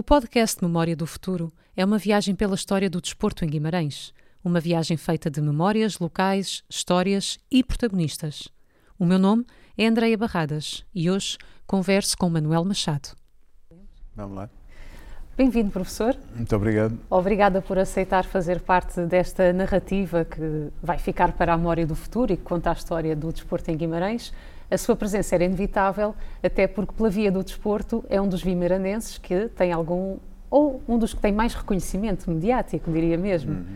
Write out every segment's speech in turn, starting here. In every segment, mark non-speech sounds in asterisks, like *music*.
O podcast Memória do Futuro é uma viagem pela história do desporto em Guimarães. Uma viagem feita de memórias, locais, histórias e protagonistas. O meu nome é Andreia Barradas e hoje converso com Manuel Machado. Vamos lá. Bem-vindo, professor. Muito obrigado. Obrigada por aceitar fazer parte desta narrativa que vai ficar para a memória do futuro e que conta a história do desporto em Guimarães. A sua presença era inevitável, até porque, pela via do desporto, é um dos vimaranenses que tem algum, ou um dos que tem mais reconhecimento mediático, diria mesmo.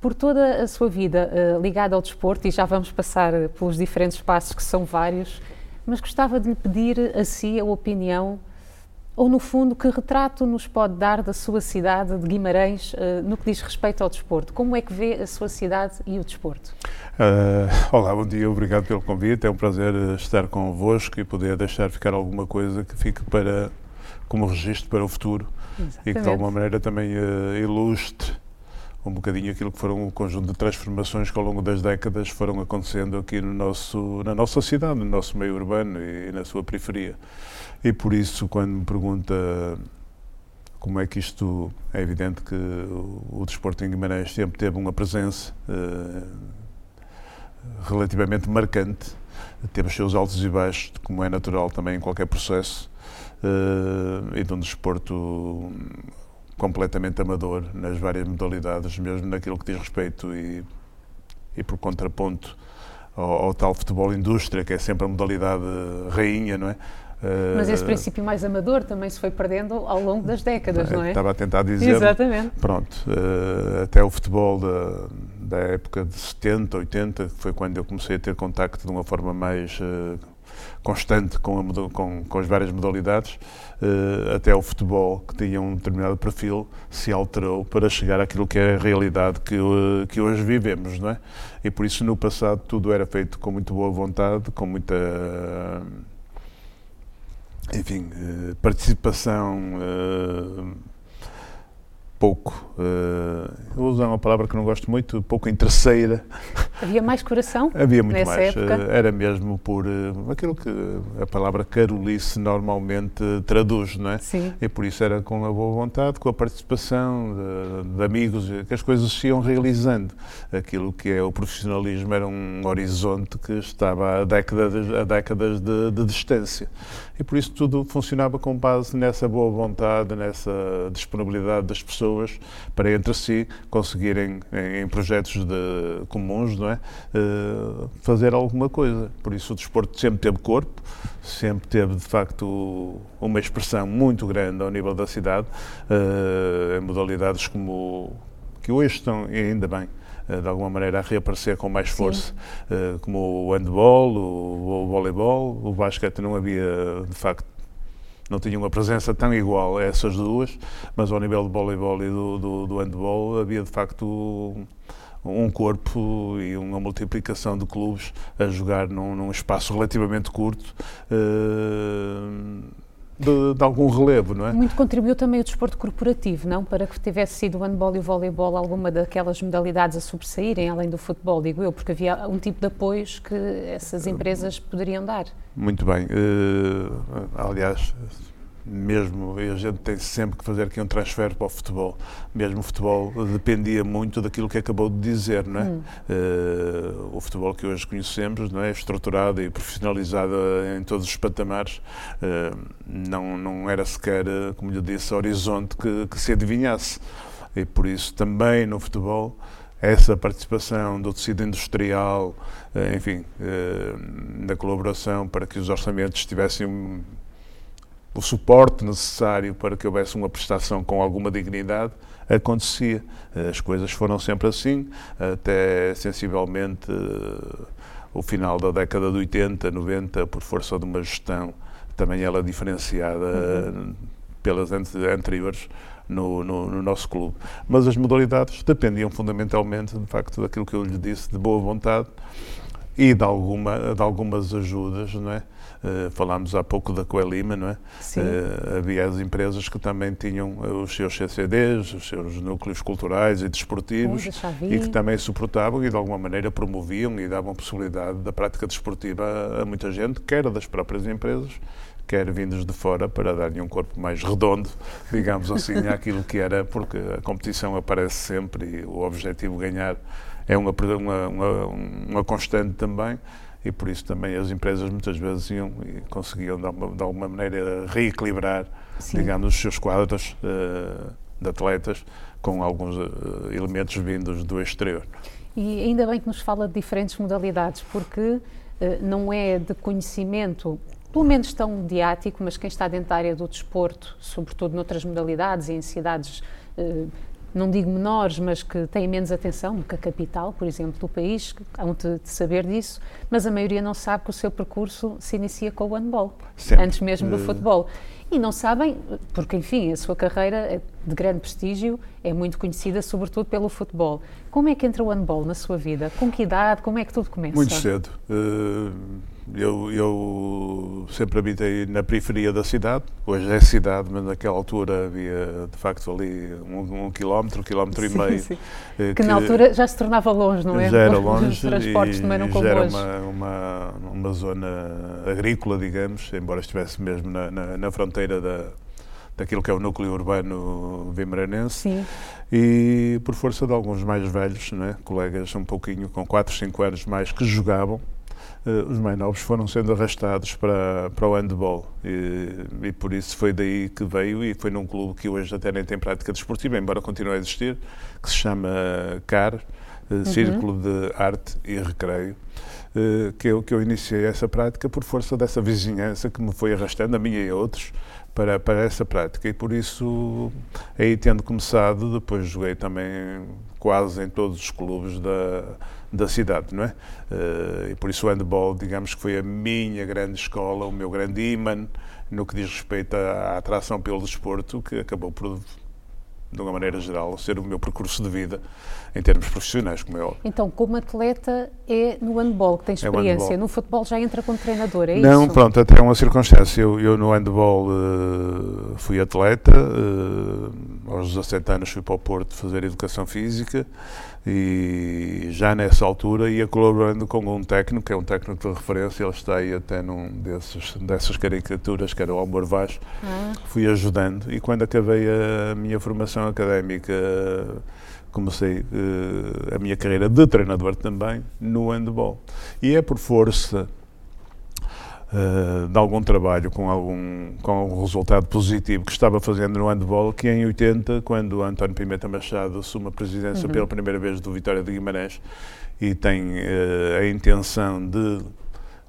Por toda a sua vida eh, ligada ao desporto, e já vamos passar pelos diferentes passos, que são vários, mas gostava de lhe pedir a si a opinião ou no fundo, que retrato nos pode dar da sua cidade de Guimarães eh, no que diz respeito ao desporto? Como é que vê a sua cidade e o desporto? Ah, olá, bom dia, obrigado pelo convite. É um prazer eh, estar convosco e poder deixar ficar alguma coisa que fique para, como registro para o futuro e que de alguma maneira também eh, ilustre um bocadinho aquilo que foram o conjunto de transformações que ao longo das décadas foram acontecendo aqui no nosso, na nossa cidade, no nosso meio urbano e na sua periferia. E por isso, quando me pergunta como é que isto. É evidente que o, o desporto em Guimarães sempre teve uma presença eh, relativamente marcante, teve os seus altos e baixos, como é natural também em qualquer processo, eh, e de um desporto completamente amador nas várias modalidades, mesmo naquilo que diz respeito e, e por contraponto ao, ao tal futebol indústria, que é sempre a modalidade rainha, não é? Mas esse Eh, princípio mais amador também se foi perdendo ao longo das décadas, não é? Estava a tentar dizer. Exatamente. Pronto, eh, até o futebol da, da época de 70, 80, que foi quando eu comecei a ter contacto de uma forma mais eh, constante com, a com, com as várias modalidades, eh, até o futebol, que tinha um determinado perfil, se alterou para chegar àquilo que é a realidade que, ho- que hoje vivemos, não é? E por isso, no passado, tudo era feito com muito boa vontade, com muita enfim, eh, participação pouco, eh, eu vou usar uma palavra que não gosto muito, pouco interesseira, *laughs* Havia mais coração havia muito nessa mais, época? eh, era mesmo por eh, aquilo que a palavra carolice normalmente traduz, não é? Sim. E por isso era com a boa vontade, com a participação de, de amigos, que as coisas se iam realizando. Aquilo que é o profissionalismo era um horizonte que estava a décadas, a décadas de, de distância. E por isso tudo funcionava com base nessa boa vontade, nessa disponibilidade das pessoas para entre si conseguirem, em, projetos de, comuns, não é? Eh, fazer alguma coisa. Por isso o desporto sempre teve corpo, sempre teve de facto uma expressão muito grande ao nível da cidade, eh, em modalidades como que hoje estão, ainda bem, de alguma maneira a reaparecer com mais força, eh, como o handball, o, o voleibol, o basquete não havia de facto não tinha uma presença tão igual a essas duas, mas ao nível do voleibol e do, do, do handball havia de facto um corpo e uma multiplicação de clubes a jogar num, num espaço relativamente curto eh, de, de algum relevo, não é? Muito contribuiu também o desporto corporativo, não? Para que tivesse sido o handball e o voleibol alguma daquelas modalidades a sobressaírem, além do futebol, digo eu, porque havia um tipo de apoios que essas empresas poderiam dar. Muito bem. Eh, aliás, mesmo a gente tem sempre que fazer aqui um transfer para o futebol. Mesmo o futebol dependia muito daquilo que acabou de dizer, não é? Eh, o futebol que hoje conhecemos, não é, estruturado e profissionalizado em todos os patamares, eh, não não era sequer, eh, como lhe disse, horizonte que, que se adivinhasse. E por isso também no futebol essa participação do tecido industrial, enfim, da colaboração para que os orçamentos tivessem um- o suporte necessário para que houvesse uma prestação com alguma dignidade, acontecia. As coisas foram sempre assim, até sensivelmente eh, o final da década de 80, 90, por força de uma gestão, também ela diferenciada eh, pelas ante- anteriores, no, no- no nosso clube. Mas as modalidades dependiam fundamentalmente, de facto, daquilo que eu lhe disse, de boa vontade e de, alguma, de algumas ajudas, não é? Uh, falámos há pouco da Coelima, não é? Uh, havia as empresas que também tinham os seus CCDs, os seus núcleos culturais e desportivos e que também suportavam e de alguma maneira promoviam e davam possibilidade da prática desportiva a, a muita gente, quer das próprias empresas, quer vindos de fora, para dar-lhe um corpo mais redondo, digamos assim, *laughs* àquilo que era, porque a competição aparece sempre e o objetivo ganhar é uma, uma, uma, uma constante também e por isso também as empresas muitas vezes iam e conseguiam de alguma, de alguma maneira reequilibrar, Sim. digamos, os seus quadros eh, de atletas com alguns eh, elementos vindos do exterior. E ainda bem que nos fala de diferentes modalidades, porque eh, não é de conhecimento, pelo menos tão mediático, mas quem está dentro da área do desporto, sobretudo noutras modalidades e em cidades, não digo menores, mas que têm menos atenção do que a capital, por exemplo, do país, hão de, de saber disso, mas a maioria não sabe que o seu percurso se inicia com o handball, Sempre. antes mesmo do Eh, futebol. E não sabem, porque enfim, a sua carreira é de grande prestígio, é muito conhecida sobretudo pelo futebol. Como é que entra o handball na sua vida? Com que idade? Como é que tudo começa? Muito cedo. Eh, Eu, eu sempre habitei na periferia da cidade, hoje é cidade, mas naquela altura havia de facto ali um, um quilómetro, um quilómetro e Sim, meio. sim. eh, Que na altura já se tornava longe, não é? já era *laughs* Os longe transportes e também não já como era hoje. uma, uma, uma zona agrícola, digamos, embora estivesse mesmo na, na, na fronteira da, daquilo que é o núcleo urbano vimaranense. Sim, E por força de alguns mais velhos, não é? colegas um pouquinho com 4, 5 anos mais que jogavam, os mais novos foram sendo arrastados para, para o handball. E, e por isso foi daí que veio e foi num clube que hoje até nem tem prática desportiva, embora continue a existir, que se chama CAR, eh, Círculo de Arte e Recreio. eh, Que eu, que eu iniciei essa prática por força dessa vizinhança que me foi arrastando, a mim e a outros, para, para essa prática. E por isso, aí tendo começado, depois joguei também quase em todos os clubes da, da cidade, não é? Eh, e por isso o handball, digamos que foi a minha grande escola, o meu grande imã no que diz respeito à, atração pelo desporto, que acabou por, de uma maneira geral, ser o meu percurso de vida em termos profissionais, como é óbvio. então como atleta é no handball que tem É experiência, handball. no futebol já entra como treinador, é Não, isso? pronto, até uma circunstância. Eu, eu no handball eh, fui atleta, eh, aos 17 anos fui para o Porto fazer educação física e já nessa altura ia colaborando com um técnico, que é um técnico de referência, ele está aí até num desses, dessas caricaturas, que era o Almor Vaz, Ah, fui ajudando e quando acabei a minha formação académica comecei eh, a minha carreira de treinador também no handball. E é por força eh, de algum trabalho com algum, com algum resultado positivo que estava fazendo no handball que em 80, quando António Pimenta Machado assume a presidência Uhum. pela primeira vez do Vitória de Guimarães e tem eh, a intenção de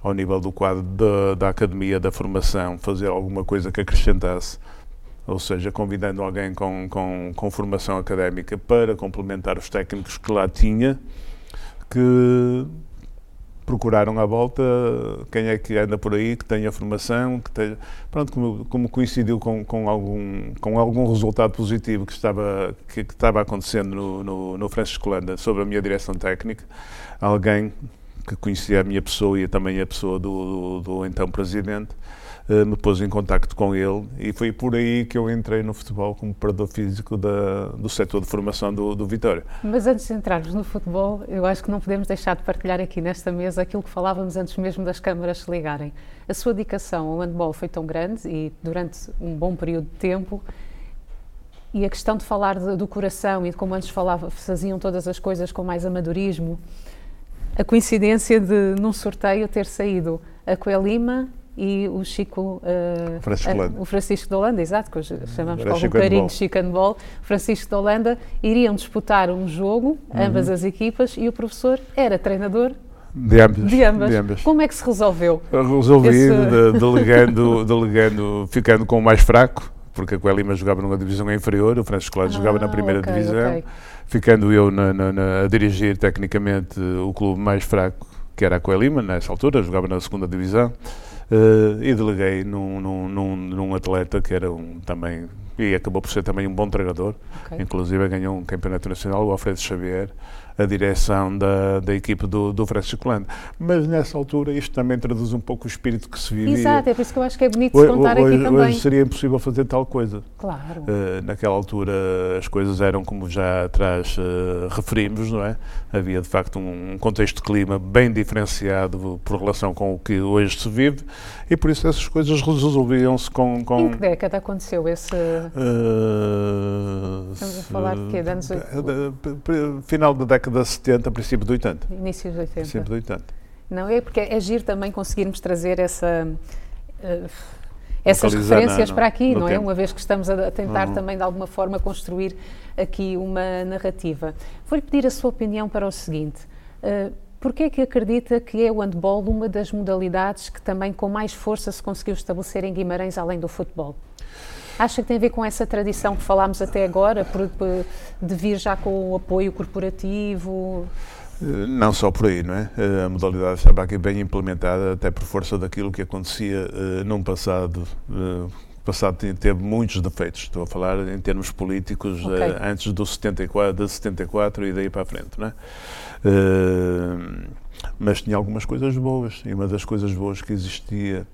ao nível do quadro da, da academia, da formação, fazer alguma coisa que acrescentasse, ou seja, convidando alguém com, com, com formação académica para complementar os técnicos que lá tinha, que procuraram à volta quem é que anda por aí, que tenha formação, que tenha... Pronto, como, como coincidiu com, com, algum, com algum resultado positivo que estava, que, que estava acontecendo no, no, no Francisco Landa sobre a minha direção técnica, alguém que conhecia a minha pessoa e também a pessoa do, do, do então presidente, me pôs em contacto com ele e foi por aí que eu entrei no futebol como preparador físico da, do setor de formação do, do Vitória. Mas antes de entrarmos no futebol, eu acho que não podemos deixar de partilhar aqui nesta mesa aquilo que falávamos antes mesmo das câmaras se ligarem. A sua dedicação ao handball foi tão grande e durante um bom período de tempo e a questão de falar de- do coração e de como antes falava, faziam todas as coisas com mais amadorismo, a coincidência de num sorteio ter saído a Coelima e o Chico Francisco eh, Holanda. o Francisco de Holanda, exato, que hoje chamamos com algum carinho de Chico Handball, Francisco de Holanda, iriam disputar um jogo, Uhum. ambas as equipas, e o professor era treinador De ambas. de ambas. De ambas. Como é que se resolveu? Resolvi Esse- de- delegando, delegando, ficando com o mais fraco, porque a Coelima jogava numa divisão inferior, o Francisco Lado jogava na Ah, primeira ok, divisão, ok. ficando eu na- na- na- a dirigir tecnicamente o clube mais fraco, que era a Coelima, nessa altura, jogava na segunda divisão. Eh, e deleguei num, num, num, num atleta que era um, também, e acabou por ser também um bom treinador, Ok. inclusive ganhou um campeonato nacional, o Alfredo Xavier, a direção da, da equipe do, do Francisco Landa. Mas nessa altura isto também traduz um pouco o espírito que se vivia. Exato, é por isso que eu acho que é bonito Hoje, contar hoje- aqui também. hoje seria impossível fazer tal coisa. Claro. Uh, naquela altura as coisas eram como já atrás uh, referimos, não é? Havia de facto um, um contexto de clima bem diferenciado por relação com o que hoje se vive e por isso essas coisas resolviam-se com. com Em que década aconteceu esse. uh, Estamos a falar de quê? De anos final da década de 70, princípio de 80. Inícios de 80. Princípio de 80. Não, é porque é giro também conseguirmos trazer essa. eh, essas Localizar referências na- para aqui, não é? tempo. Uma vez que estamos a a tentar Uhum. também de alguma forma construir aqui uma narrativa. Vou-lhe pedir a sua opinião para o seguinte: uh, porquê é que acredita que é o handball uma das modalidades que também com mais força se conseguiu estabelecer em Guimarães além do futebol? Acha que tem a ver com essa tradição que falámos até agora, por- de vir já com o apoio corporativo? Eh, Não só por aí, não é? Eh, A modalidade estava aqui bem implementada, até por força daquilo que acontecia eh, num passado. o passado te- teve muitos defeitos, estou a falar em termos políticos, Ok. eh, antes do 74, de 74 e daí para a frente, não é? Eh, mas tinha algumas coisas boas, e uma das coisas boas que existia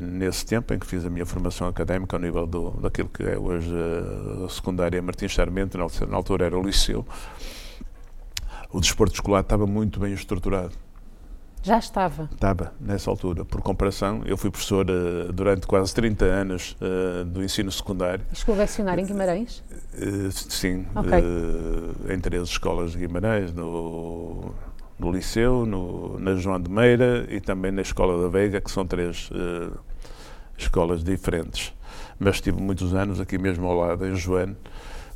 nesse tempo em que fiz a minha formação académica ao nível do, daquilo que é hoje eh, a secundária Martins Sarmento, na, na altura era o liceu, o desporto escolar estava muito bem estruturado. Já estava. Estava, nessa altura. Por comparação, eu fui professor eh, durante quase 30 anos eh, do ensino secundário. E Chegou a lecionar em Guimarães? Eh, sim, Ok. eh, em três escolas de Guimarães, no, no Liceu, no, na João de Meira e também na Escola da Veiga, que são três eh, escolas diferentes. Mas estive muitos anos aqui mesmo ao lado, em Joane,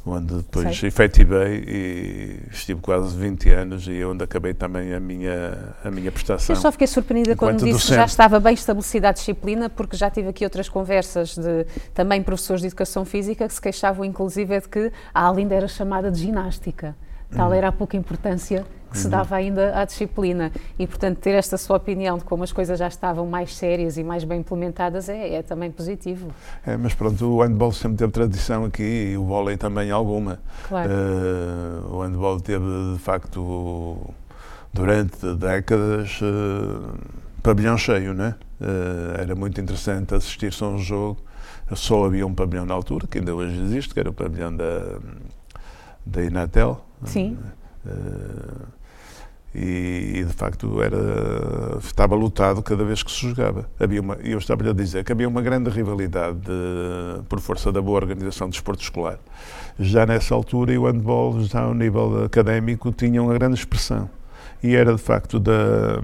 onde depois Sei. efetivei e estive quase 20 anos e onde acabei também a minha, a minha prestação. Eu só fiquei surpreendida quando Enquanto disse que já docente. estava bem estabelecida a disciplina, porque já tive aqui outras conversas de também professores de educação física que se queixavam, inclusive, de que a aula ainda era chamada de ginástica. Tal Uhum. era a pouca importância que se dava ainda à disciplina. E, portanto, ter esta sua opinião de como as coisas já estavam mais sérias e mais bem implementadas é, é também positivo. É, mas pronto, o handball sempre teve tradição aqui e o vôlei também alguma. Claro. Eh, o handball teve, de facto, durante décadas, eh, pavilhão cheio, né? Eh, era muito interessante assistir-se a um jogo. Só havia um pavilhão na altura, que ainda hoje existe, que era o pavilhão da, da Inatel. Sim. Eh, e, e, de facto era estava lutado cada vez que se jogava. Havia uma eu estava a dizer que havia uma grande rivalidade de- por força da boa organização do desporto escolar. Já nessa altura e o handball já ao nível académico tinha uma grande expressão. E era de facto da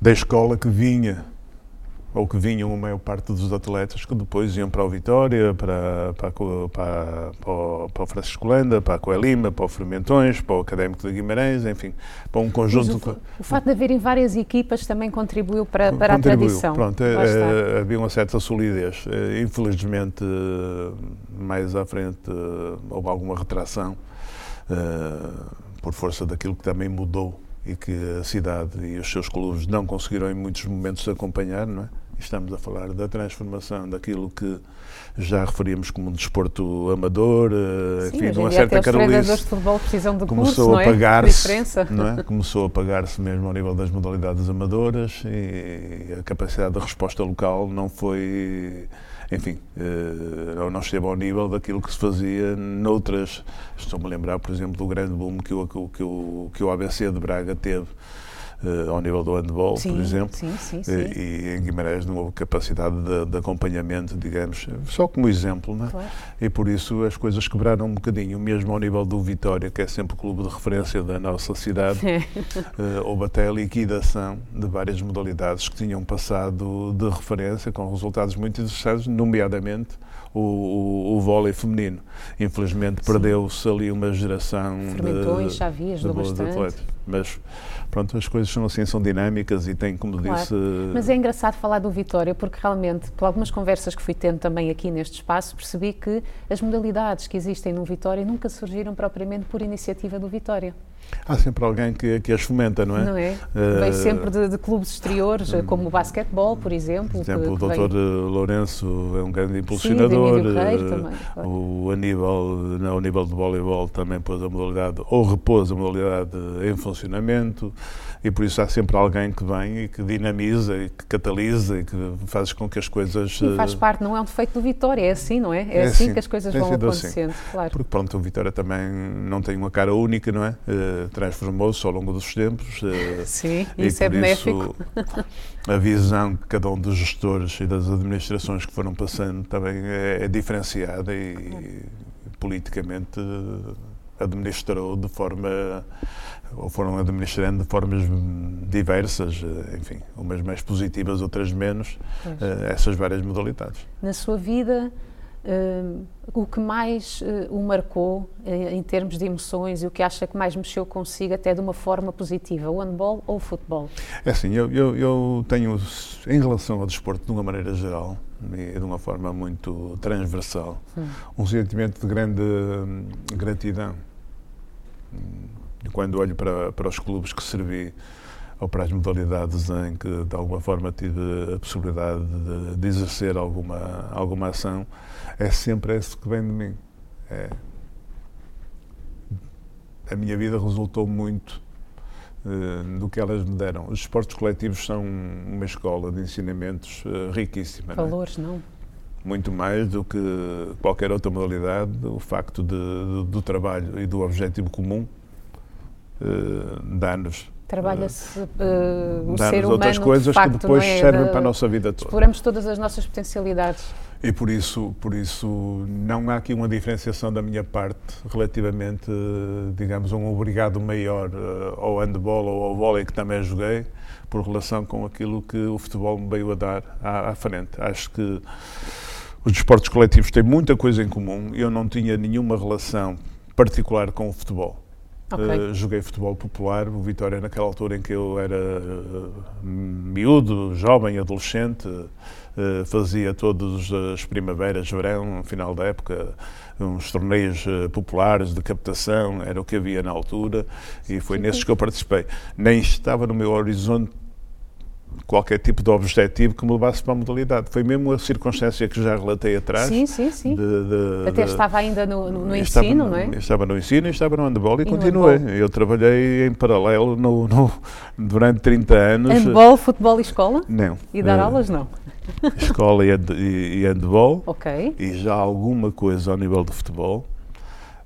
da escola que vinha ou que vinham a maior parte dos atletas que depois iam para o Vitória, para, para, a para, para, o, para o Francisco Landa, para a Coelima, para o Fermentões, para o Académico de Guimarães, enfim, para um Mas conjunto... o, o facto de haverem várias equipas também contribuiu para, para a Contribuiu. tradição. Pronto, eh, havia uma certa solidez. Eh, infelizmente, eh, mais à frente houve alguma retração por força daquilo que também mudou e que a cidade e os seus clubes não conseguiram em muitos momentos acompanhar, não é? Estamos a falar da transformação daquilo que já referíamos como um desporto amador, eh, Sim, enfim, de uma certa os carolice de futebol precisam de começou curso, não a é? pagar-se, diferença. não é? Começou a pagar-se mesmo ao nível das modalidades amadoras e a capacidade de resposta local não foi, enfim, eh, não esteve ao nível daquilo que se fazia noutras. Estou-me a lembrar, por exemplo, do grande boom que o, que o, que o ABC de Braga teve eh, ao nível do handball, Sim, por exemplo. sim, sim, sim. Eh, E em Guimarães não houve capacidade de, de acompanhamento, digamos, só como exemplo, não é? Claro. E por isso as coisas quebraram um bocadinho, mesmo ao nível do Vitória, que é sempre o clube de referência da nossa cidade. Eh, houve até a liquidação de várias modalidades que tinham passado de referência, com resultados muito interessantes, nomeadamente o, o, o vôlei feminino. Infelizmente perdeu-se ali uma geração Fermentões, de, Chavi de ajudou boas bastante. atletas. Mas pronto, as coisas são assim, são dinâmicas e têm, como Claro. disse, Mas é engraçado falar do Vitória, porque realmente, por algumas conversas que fui tendo também aqui neste espaço, percebi que as modalidades que existem no Vitória nunca surgiram propriamente por iniciativa do Vitória. Há sempre alguém que, que as fomenta, não é? Não é? Eh, Vem sempre de, de clubes exteriores, como o basquetebol, por exemplo. Por exemplo, o que- que Dr. vem- Lourenço é um grande Sim, impulsionador. Emílio Reis eh, também, claro. O Aníbal, não, o Aníbal de voleibol também pôs a modalidade, ou repôs a modalidade em funcionamento, e por isso há sempre alguém que vem e que dinamiza e que catalisa e que faz com que as coisas. E faz eh, parte, não é um defeito do Vitória, é assim, não é? É, É assim assim, que as coisas vão assim. acontecendo, claro. Porque pronto, o Vitória também não tem uma cara única, não é? Eh, Transformou-se ao longo dos tempos. eh, Sim, e isso é benéfico. isso *laughs* a visão que cada um dos gestores e das administrações que foram passando também é, é diferenciada e, politicamente eh, administrou de forma ou foram administrando de formas diversas, eh, enfim, umas mais positivas, outras menos, Pois. eh, essas várias modalidades. Na sua vida, hum, o que mais eh, o marcou eh, em termos de emoções e o que acha que mais mexeu consigo, até de uma forma positiva, o handball ou o futebol? É assim, eu, eu, eu tenho, em relação ao desporto, de uma maneira geral, e de uma forma muito transversal, Hum. um sentimento de grande hum, gratidão. Quando olho para, para os clubes que servi, ou para as modalidades em que, de alguma forma, tive a possibilidade de, de exercer alguma, alguma ação, é sempre esse que vem de mim. É, a minha vida resultou muito eh, do que elas me deram. Os esportes coletivos são uma escola de ensinamentos eh, riquíssima. não é? Valores, não? Muito mais do que qualquer outra modalidade, o facto de, de- do trabalho e do objetivo comum eh, dá-nos Trabalha-se o dá-nos ser humano outras coisas facto, que depois é? servem para a nossa vida toda. Exploramos todas as nossas potencialidades. E por isso, por isso não há aqui uma diferenciação da minha parte relativamente, digamos, a um obrigado maior eh, ao handball ou ao vôlei que também joguei, por relação com aquilo que o futebol me veio a dar à, à frente. Acho que os desportos coletivos têm muita coisa em comum. Eu não tinha nenhuma relação particular com o futebol. Ok. Eh, joguei futebol popular, o Vitória naquela altura em que eu era eh, miúdo, jovem, adolescente, eh, fazia todas as primaveras, verão, final da época, uns torneios populares de captação, era o que havia na altura, e foi nesses que eu participei. Nem estava no meu horizonte qualquer tipo de objetivo que me levasse para a modalidade. Foi mesmo a circunstância que já relatei atrás. Sim, sim, sim. de- de- Até de- estava ainda no, no- no estava ensino, no- não é? Estava no ensino e estava no handball e, E continuei. handball. Eu trabalhei em paralelo no, no- durante 30 anos. Handball, futebol e escola? Não. E dar Eh, aulas, não? Escola e, hand- handball Ok. e já alguma coisa ao nível de futebol.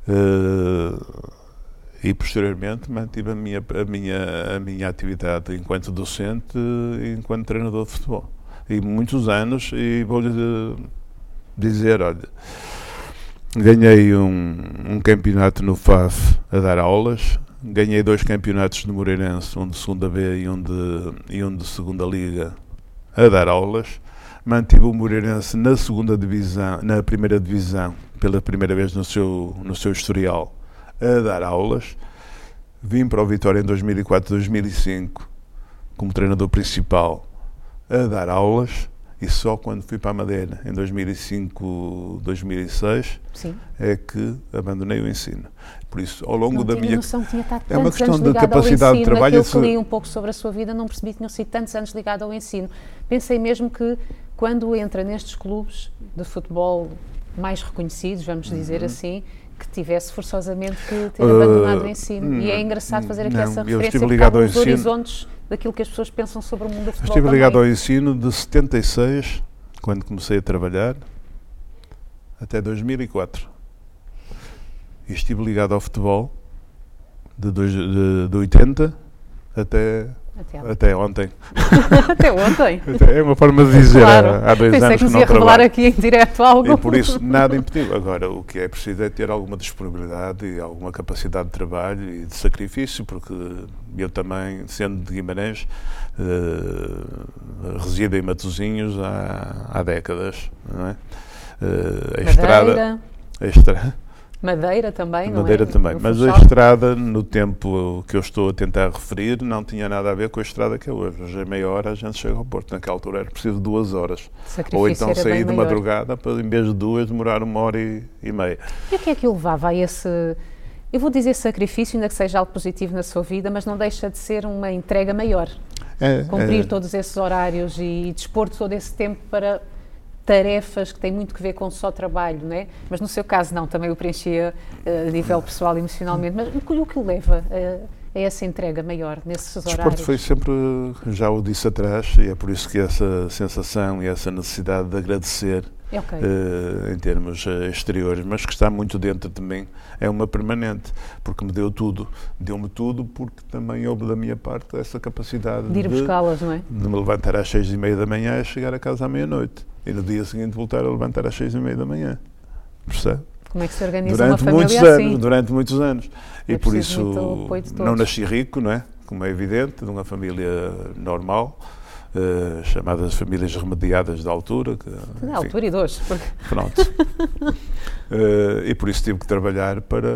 Eh, e posteriormente mantive a minha, a, minha, a minha atividade enquanto docente e enquanto treinador de futebol. E muitos anos, e vou-lhe dizer, olha, ganhei um, um campeonato no FAF a dar aulas, ganhei dois campeonatos no Moreirense, um de segunda B e um de, e um de segunda liga a dar aulas, mantive o Moreirense na segunda divisão, na primeira divisão, pela primeira vez no seu, no seu historial, a dar aulas. Vim para o Vitória em 2004, 2005, como treinador principal, a dar aulas. E só quando fui para a Madeira, em 2005, 2006, Sim. é que abandonei o ensino. Por isso, ao longo Não da minha noção tinha estado É uma questão de capacidade de ensino. trabalho, Aquilo que se- li um pouco sobre a sua vida, não percebi que tinham sido tantos anos ligado ao ensino. Pensei mesmo que quando entra nestes clubes de futebol mais reconhecidos, vamos dizer assim, que tivesse forçosamente que ter. Uh, abandonado o ensino. E é hum, engraçado fazer aqui não, essa referência porque horizontes daquilo que as pessoas pensam sobre o mundo do futebol Estive ligado ao ensino de 76, quando comecei a trabalhar, até 2004. E estive ligado ao futebol de, dois, de, de 80 até, Até, *laughs* até ontem. até ontem. É uma forma de dizer, Claro. há, dois Pensei anos que que não ia revelar trabalho. aqui em direto algo. E por isso nada *laughs* impediu. Agora, o que é preciso é ter alguma disponibilidade e alguma capacidade de trabalho e de sacrifício, porque eu também, sendo de Guimarães, eh, resido em Matosinhos há, há décadas, não é? Eh, a estrada, Madeira, a estra- Madeira também, não Madeira é? também, No mas a Funchal. estrada, no tempo que eu estou a tentar referir, não tinha nada a ver com a estrada que é hoje. Hoje, em meia hora, a gente chega ao Porto. Naquela altura era preciso duas horas. Sacrifício Ou então sair de maior. madrugada para, em vez de duas, demorar uma hora e, e meia. E o que é que o levava a esse, Eu vou dizer sacrifício, ainda que seja algo positivo na sua vida, mas não deixa de ser uma entrega maior. É, Cumprir é, todos esses horários e dispor todo esse tempo para tarefas que têm muito que ver com só trabalho, não é? Mas no seu caso não, também o preenchia eh, a nível pessoal e emocionalmente. Mas o que o o leva a, a essa entrega maior nesses O horários? desporto foi sempre, já o disse atrás, e é por isso que essa sensação e essa necessidade de agradecer É ok. eh, em termos exteriores, mas que está muito dentro de mim, é uma permanente, porque me deu tudo. Deu-me tudo porque também houve da minha parte essa capacidade de ir buscá-las, não é? de me levantar às seis e meia da manhã e chegar a casa à meia-noite. E no dia seguinte voltar a levantar às seis e meia da manhã. Percebe? Como é que se organiza Durante uma muitos família anos, assim? durante muitos anos. É e por isso não nasci rico, não é? Como é evidente, de uma família normal, eh, chamadas famílias remediadas da altura. Que, enfim, altura e de hoje. porque- Pronto. *laughs* Eh, e por isso tive que trabalhar para,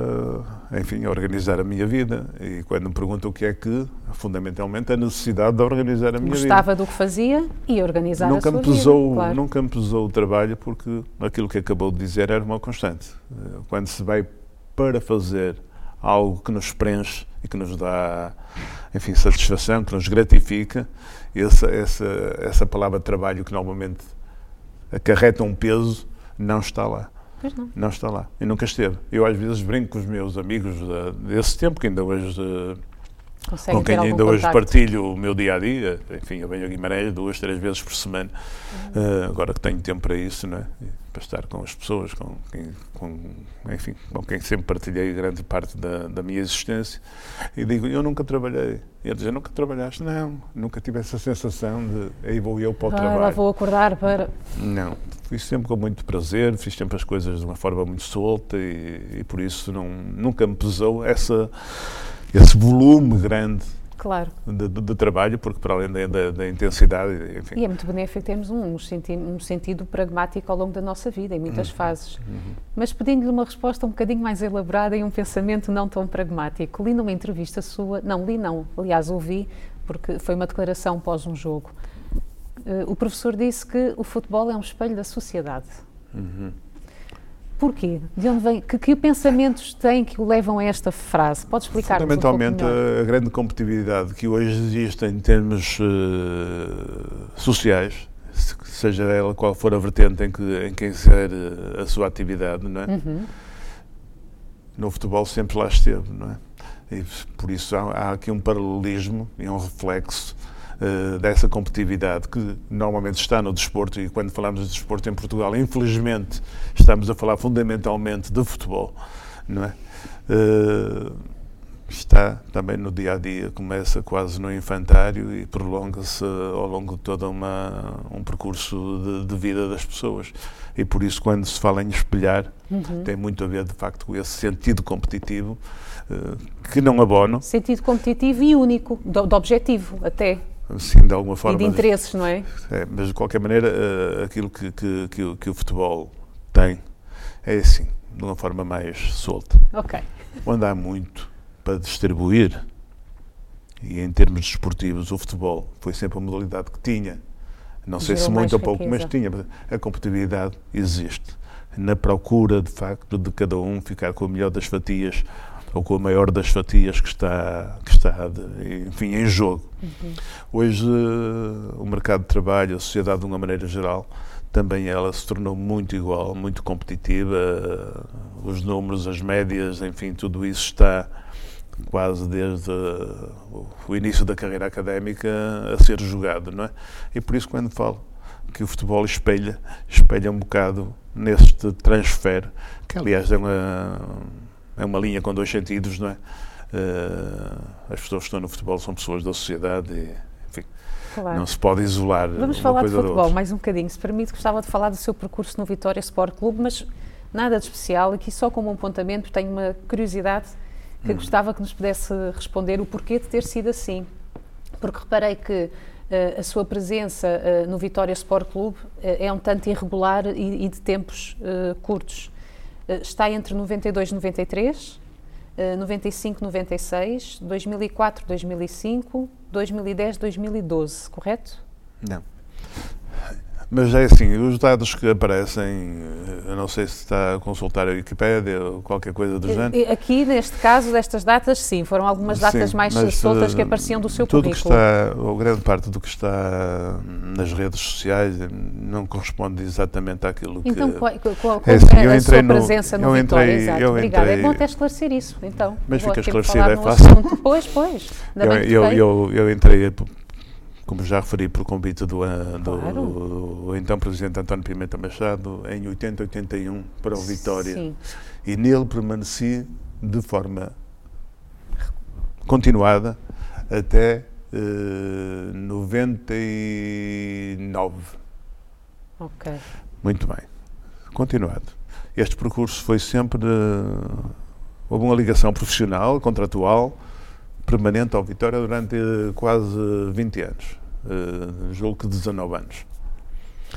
enfim, organizar a minha vida. E quando me perguntam o que é que, fundamentalmente, a necessidade de organizar a minha vida. Gostava do que fazia e organizar Nunca a sua me, pesou, vida. Claro. nunca me pesou o trabalho porque aquilo que acabou de dizer era uma constante. Eh, Quando se vai para fazer algo que nos preenche e que nos dá, enfim, satisfação, que nos gratifica, essa, essa, essa palavra trabalho que normalmente acarreta um peso, não está lá. Não. Não está lá. E nunca esteve. Eu às vezes brinco com os meus amigos da- desse tempo, que ainda hoje Conseguem com quem ainda hoje contacto. partilho o meu dia a dia. Enfim, eu venho a Guimarães duas, três vezes por semana, Uhum. eh, agora que tenho tempo para isso, não é? Para estar com as pessoas, com quem, com, enfim, com quem sempre partilhei grande parte da, da minha existência. E digo, eu nunca trabalhei. E ele diz, nunca trabalhaste? Não, nunca tive essa sensação de aí vou eu para o Ah, trabalho. lá vou acordar para. Não, fiz sempre com muito prazer, fiz sempre as coisas de uma forma muito solta e, e por isso não, nunca me pesou essa, esse volume grande Claro. de, de- de trabalho, porque para além da, da- da intensidade, enfim. E é muito benéfico termos um, senti um sentido pragmático ao longo da nossa vida, em muitas Uhum. fases. Mas pedindo-lhe uma resposta um bocadinho mais elaborada e um pensamento não tão pragmático. Li numa entrevista sua, não li não, aliás ouvi, porque foi uma declaração pós um jogo. Eh, o professor disse que o futebol é um espelho da sociedade. Uhum. Porquê? De onde vem? Que, que pensamentos tem que o levam a esta frase? Pode explicar-nos um pouco Fundamentalmente, melhor? a, grande competitividade que hoje existe em termos eh, sociais, se- seja ela qual for a vertente em que, em que insere a sua atividade, não é? Uhum. no futebol sempre lá esteve, não é? E por isso há, há aqui um paralelismo e um reflexo eh, dessa competitividade que normalmente está no desporto e quando falamos de desporto em Portugal, infelizmente, estamos a falar fundamentalmente de futebol, não é? Eh, está também no dia a dia, começa quase no infantário e prolonga-se ao longo de todo uma, um percurso de, de vida das pessoas. E por isso, quando se fala em espelhar, Uhum. tem muito a ver, de facto, com esse sentido competitivo eh, que não abono, Sentido competitivo e único, de, de objetivo até, assim, de alguma forma. e de interesses, não é? É, mas, de qualquer maneira, eh, aquilo que, que, que, o- que o futebol tem é assim, de uma forma mais solta. Ok. Onde há muito para distribuir, e em termos desportivos, o futebol foi sempre a modalidade que tinha, não sei Gerou se muito ou pouco, mas tinha, a competitividade existe. Na procura, de facto, de cada um ficar com a melhor das fatias ou com a maior das fatias que está, que está de- enfim, em jogo. Uhum. Hoje, eh, o mercado de trabalho, a sociedade de uma maneira geral, também ela se tornou muito igual, muito competitiva. eh, Os números, as médias, enfim, tudo isso está quase desde eh, o- o início da carreira académica a ser jogado, não é? E por isso quando falo que o futebol espelha, espelha um bocado neste transfer, que aliás é uma, é uma linha com dois sentidos, não é? Eh, as pessoas que estão no futebol são pessoas da sociedade e, enfim, Claro. não se pode isolar Vamos falar de futebol mais um bocadinho. Se permite, gostava de falar do seu percurso no Vitória Sport Clube, mas nada de especial. Aqui só como um apontamento, tenho uma curiosidade que Hum. gostava que nos pudesse responder o porquê de ter sido assim. Porque reparei que eh, a sua presença eh, no Vitória Sport Clube eh, é um tanto irregular e, e de tempos curtos. Eh, está entre 92 e 93, eh, 95 96, 2004 2005, 2010 2012, correto? Não. Mas é assim, os dados que aparecem, eh, eu não sei se está a consultar a Wikipédia ou qualquer coisa do género. E- Aqui, neste caso, destas datas, sim, foram algumas datas Sim, mais soltas que eh, apareciam do seu tudo currículo. que está, ou grande parte do que está nas redes sociais eh, não corresponde exatamente àquilo que... Então, qual, qual, É assim, é a entrei sua no- presença no eu Vitória? entrei- Exato. eu Obrigada. É entrei- bom até esclarecer isso, então. Mas fica esclarecido, é fácil. assunto. *laughs* Pois, pois. Eu, eu, eu, eu entrei, como já referi, por convite do, ah, do, Claro. do então Presidente António Pimenta Machado, em 80, 81, para o Vitória. Sim. E nele permaneci de forma continuada até eh, 99. Ok. Muito bem. Continuado. Este percurso foi sempre. eh, houve uma ligação profissional, contratual, permanente ao Vitória durante quase 20 anos. Eh, julgo que 19 anos.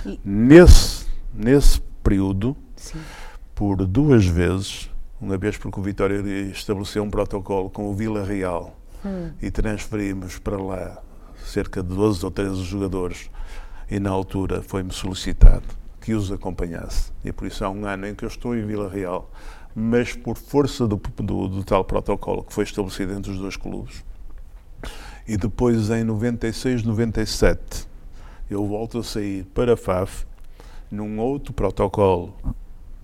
E- Nesse, nesse período, Sim. por duas vezes, uma vez porque o Vitória estabeleceu um protocolo com o Vila Real Hum. e transferimos para lá cerca de 12 ou 13 jogadores e na altura foi-me solicitado que os acompanhasse. E por isso há um ano em que eu estou em Vila Real, mas por força do, do- do tal protocolo que foi estabelecido entre os dois clubes, e depois em 96, 97, eu volto a sair para FAF num outro protocolo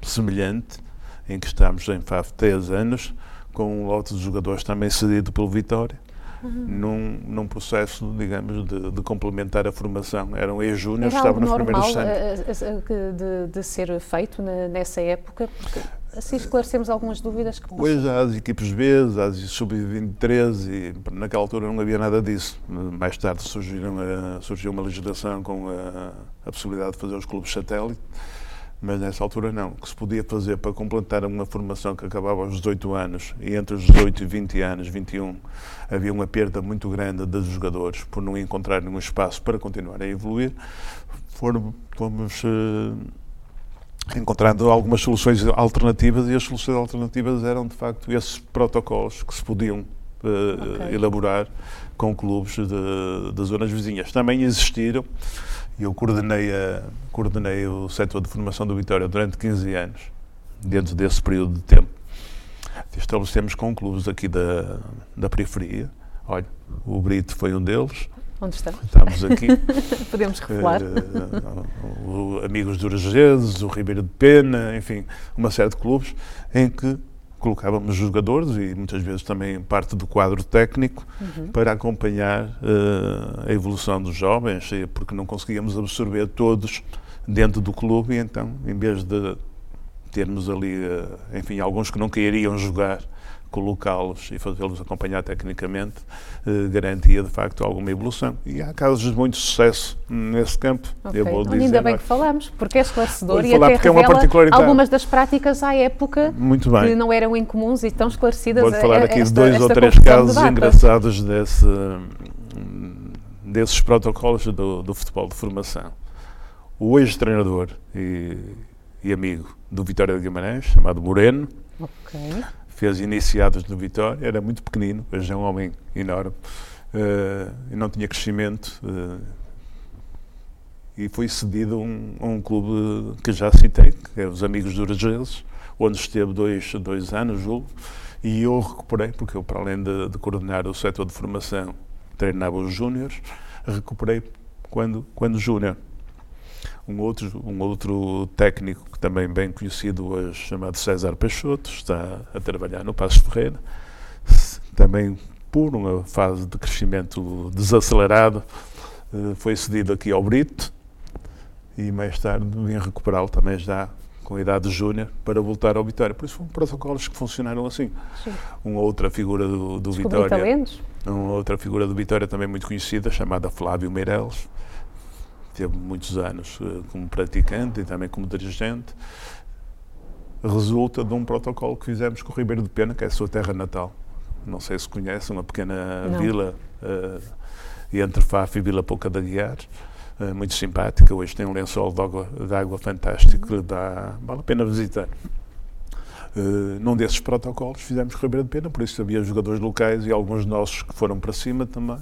semelhante, em que estamos em FAF 3 anos, com um lote de jogadores também cedido pelo Vitória, num, num processo, digamos, de, de complementar a formação. Eram ex-júniores, estavam nos primeiros centros. eh, eh, eh, de, de ser feito na- nessa época? Porque assim esclarecemos algumas dúvidas que Hoje há as equipes B, há as sub-23 e naquela altura não havia nada disso. Mais tarde surgiram surgiu uma legislação com a, a possibilidade de fazer os clubes satélite, mas nessa altura não. O que se podia fazer para completar uma formação que acabava aos 18 anos e entre os 18 e 20 anos, 21, havia uma perda muito grande dos jogadores por não encontrarem um espaço para continuar a evoluir, foram, fomos eh, encontrando algumas soluções alternativas e as soluções alternativas eram de facto esses protocolos que se podiam eh, Ok. elaborar com clubes das zonas vizinhas. Também existiram e eu coordenei, a, coordenei o setor de formação do Vitória durante 15 anos, dentro desse período de tempo. Estabelecemos com clubes aqui da, da periferia. Olha, o Brito foi um deles, Onde estamos? estamos aqui. *laughs* Podemos revelar. Eh, o Amigos do Urgeses, o Ribeiro de Pena, enfim, uma série de clubes em que colocávamos jogadores e muitas vezes também parte do quadro técnico Uhum. para acompanhar eh, a evolução dos jovens, eh, porque não conseguíamos absorver todos dentro do clube e então, em vez de termos ali, enfim, alguns que não queriam jogar, colocá-los e fazê-los acompanhar tecnicamente, eh, garantia de facto alguma evolução. E há casos de muito sucesso nesse campo. Ok. Eu vou Olha, dizer, ainda bem que falamos, porque é esclarecedor e até é uma revela particularidade. algumas das práticas à época que não eram incomuns e tão esclarecidas. Vou falar aqui de dois ou três de casos datas. engraçados desse, desses protocolos do, do futebol de formação. O ex-treinador e, e amigo do Vitória de Guimarães, chamado Moreno, Ok. Fez iniciados no Vitória, era muito pequenino, hoje é um homem enorme, eh, e não tinha crescimento, eh, e foi cedido a um, um clube que já citei, que é os Amigos do Urgeses, onde esteve dois, dois anos, julgo, e eu recuperei, porque eu, para além de, de coordenar o setor de formação, treinava os júniores, recuperei quando, quando júnior. Um outro, um outro técnico que também bem conhecido hoje, chamado César Peixoto, está a trabalhar no Passos Ferreira, também por uma fase de crescimento desacelerado, eh, foi cedido aqui ao Brito e mais tarde vim recuperá-lo também já com a idade júnior para voltar ao Vitória. Por isso foram protocolos que funcionaram assim. Sim. Uma outra figura do, do Vitória talentos. uma outra figura do Vitória também muito conhecida, chamada Flávio Meireles. Teve muitos anos eh, como praticante e também como dirigente. Resulta de um protocolo que fizemos com o Ribeiro de Pena, que é a sua terra natal. Não sei se conhece, uma pequena Não. vila eh, entre Faf e Vila Pouca de Aguiar. eh, muito simpática, hoje tem um lençol de água, de água fantástico, que dá, vale a pena visitar. Uh, num desses protocolos fizemos com o Ribeiro de Pena, por isso havia jogadores locais e alguns nossos que foram para cima também.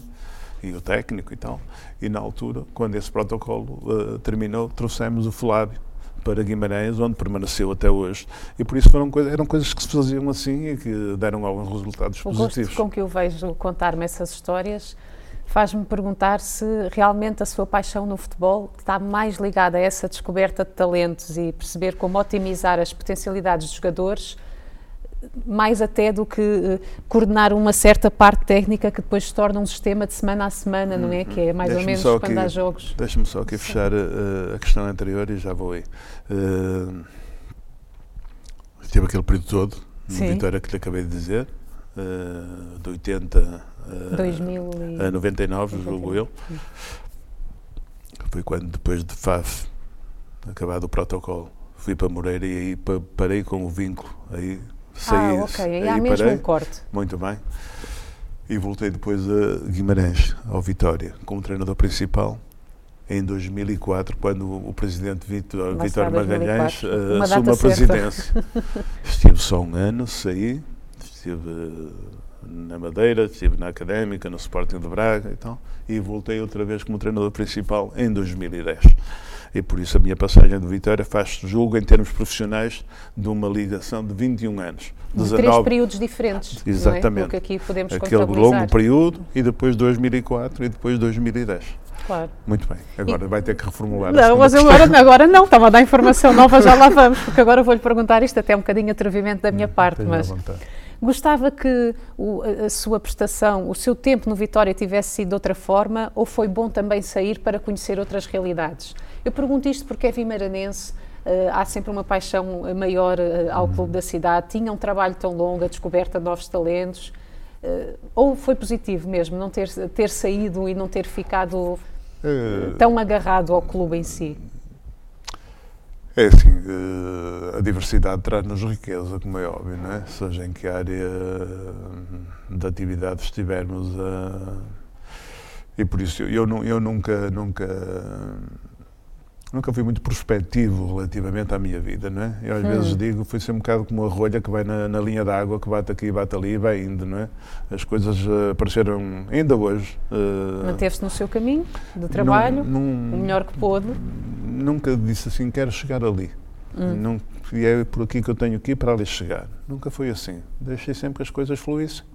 E o técnico e tal. E na altura, quando esse protocolo uh, terminou, trouxemos o Flávio para Guimarães, onde permaneceu até hoje. E por isso foram coisas, eram coisas que se faziam assim e que deram alguns resultados O positivos. gosto com que eu vejo contar-me essas histórias faz-me perguntar se realmente a sua paixão no futebol está mais ligada a essa descoberta de talentos e perceber como otimizar as potencialidades dos jogadores, mais até do que eh, coordenar uma certa parte técnica que depois se torna um sistema de semana a semana, não é? Que é mais ou menos quando há jogos. Deixa-me só aqui fechar uh, a questão anterior e já vou aí. Uh, tive aquele período todo, no Sim. Vitória que lhe acabei de dizer, uh, de 80 uh, 2000 a 99, julgo eu. Foi quando, depois de FAF, acabado o protocolo, fui para Moreira e aí pa- parei com o vínculo. Aí saí. ah, ok, aí há mesmo parei. um corte. Muito bem. E voltei depois a Guimarães, ao Vitória, como treinador principal, em 2004, quando o presidente Vitor, está, Magalhães 2004. Uma assume a presidência. *laughs* estive só um ano, saí, estive na Madeira, estive na Académica, no Sporting de Braga e tal, e voltei outra vez como treinador principal em 2010. E por isso a minha passagem do Vitória faz, julgo, em termos profissionais, de uma ligação de 21 anos. De três períodos diferentes. É? Exatamente. Que aqui podemos Aquele longo período e depois 2004 e depois 2010. Claro. Muito bem. Agora vai ter que reformular Não, mas agora, agora não, estava a dar informação *laughs* nova, já lá vamos, porque agora vou-lhe perguntar isto, até é um bocadinho de atrevimento da minha parte, Esteja à mas vontade. Gostava que o- a, sua prestação, o seu tempo no Vitória tivesse sido de outra forma ou foi bom também sair para conhecer outras realidades? Eu pergunto isto porque é vimaranense, eh, há sempre uma paixão eh, maior eh, ao clube da cidade, tinha um trabalho tão longo, a descoberta de novos talentos, eh, ou foi positivo mesmo não ter, ter saído e não ter ficado tão agarrado ao clube em si? É assim, eh, a diversidade traz-nos riqueza, como é óbvio, não é? Seja em que área eh, de atividade estivermos a. E por isso eu, eu nunca, nunca, nunca fui muito prospectivo relativamente à minha vida, não é? Eu às Hum. vezes digo, fui ser um bocado como a rolha que vai na, na linha d'água, que bate aqui, bate ali e vai indo, não é? As coisas eh, apareceram ainda hoje. eh, Manteve-se no seu caminho de trabalho, num- o melhor que pôde. nunca disse assim, quero chegar ali. Hum. Não, e é por aqui que eu tenho que ir para ali chegar. Nunca foi assim. Deixei sempre que as coisas fluíssem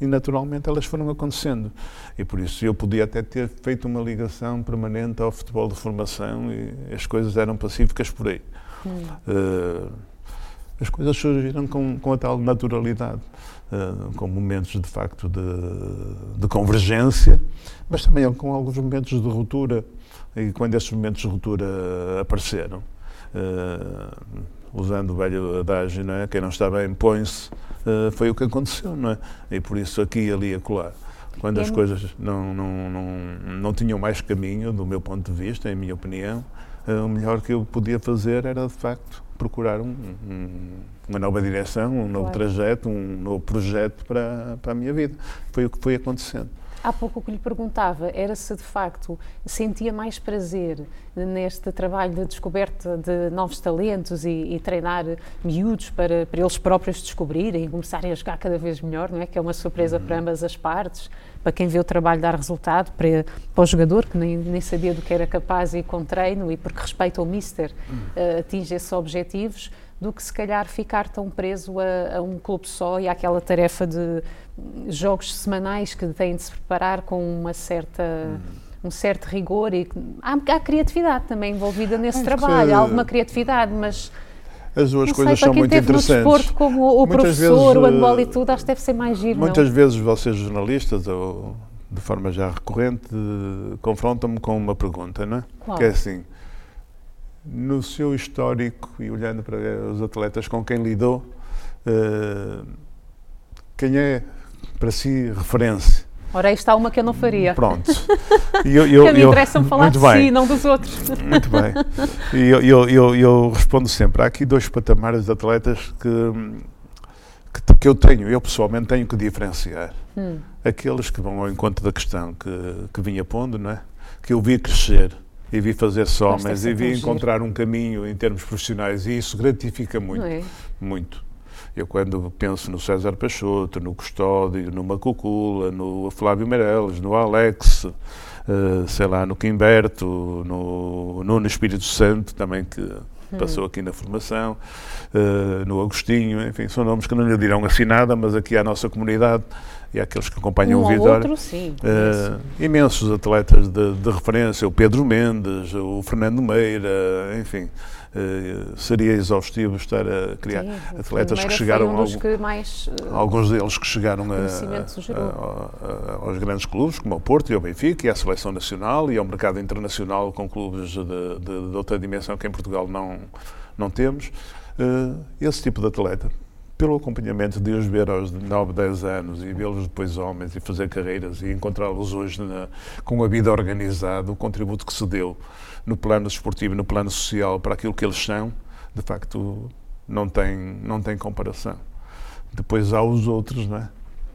e naturalmente elas foram acontecendo. E por isso eu podia até ter feito uma ligação permanente ao futebol de formação e as coisas eram pacíficas por aí. Hum. Eh, as coisas surgiram com, com a tal naturalidade, eh, com momentos de facto de, de convergência, mas também com alguns momentos de ruptura. E quando esses momentos de ruptura apareceram, eh, usando o velho adágio, não é? quem não está bem põe-se, eh, foi o que aconteceu, não é? E por isso aqui, ali e acolá. Quando as coisas não, não, não, não tinham mais caminho, do meu ponto de vista, em minha opinião, eh, o melhor que eu podia fazer era, de facto, procurar um- um- uma nova direção, um novo Claro. trajeto, um novo projeto para, para a minha vida. Foi o que foi acontecendo. Há pouco o que lhe perguntava era se de facto sentia mais prazer neste trabalho de descoberta de novos talentos e, e treinar miúdos para, para eles próprios descobrirem e começarem a jogar cada vez melhor, não é? Que é uma surpresa para ambas as partes, para quem vê o trabalho dar resultado, para, para o jogador que nem, nem sabia do que era capaz e com treino e porque respeita o Mister eh, atinge esses objetivos, do que se calhar ficar tão preso a, a um clube só e àquela tarefa de jogos semanais que têm de se preparar com uma certa um certo rigor e há, há criatividade também envolvida nesse Acho trabalho, há alguma criatividade, mas As duas não coisas sei, são muito teve no interessantes. desporto como o, Muitas professor, vezes, o handball e eh, tudo, acho que deve ser mais giro, Muitas não? vezes vocês jornalistas, ou de forma já recorrente, eh, confrontam-me com uma pergunta, não é? Qual? Que é assim, no seu histórico e olhando para os atletas com quem lidou, eh, quem é para si referência? Ora, aí está uma que eu não faria. Pronto. *laughs* Eu, eu, que me eu- interessa falar de bem. si, não dos outros. *laughs* Muito bem. E eu, eu, eu, eu respondo sempre: há aqui dois patamares de atletas que, que, que eu tenho, eu pessoalmente tenho que diferenciar. Hum. Aqueles que vão ao encontro da questão que, que vinha pondo, não é? Que eu vi crescer e vi homens ser e vi encontrar um caminho em termos profissionais e isso gratifica muito, é? muito. Eu, quando penso no César Peixoto, no Custódio, no Macucula, no Flávio Meirelles, no Alex, eh, sei lá, no Quimberto, no Nuno Espírito Santo, também que passou aqui na formação, eh, no Agostinho, enfim, são nomes que não lhe dirão assim nada, mas aqui à nossa comunidade e àqueles que acompanham Um o Vitória. outro, sim. Eh, imensos atletas de, de referência, o Pedro Mendes, o Fernando Meira, enfim, eh, seria exaustivo estar a criar Sim, atletas que chegaram um dos que mais eh, alguns deles que chegaram a- a- a- aos grandes clubes, como ao Porto e ao Benfica, e à Seleção Nacional e ao mercado internacional com clubes de, de- de outra dimensão que em Portugal não, não temos. Eh, esse tipo de atleta, pelo acompanhamento de os ver aos 9, 10 anos e vê-los depois homens e fazer carreiras e encontrá-los hoje na- com a vida organizada, o contributo que se deu no plano desportivo no plano social para aquilo que eles são, de facto não tem, não tem comparação. Depois há os outros, não é?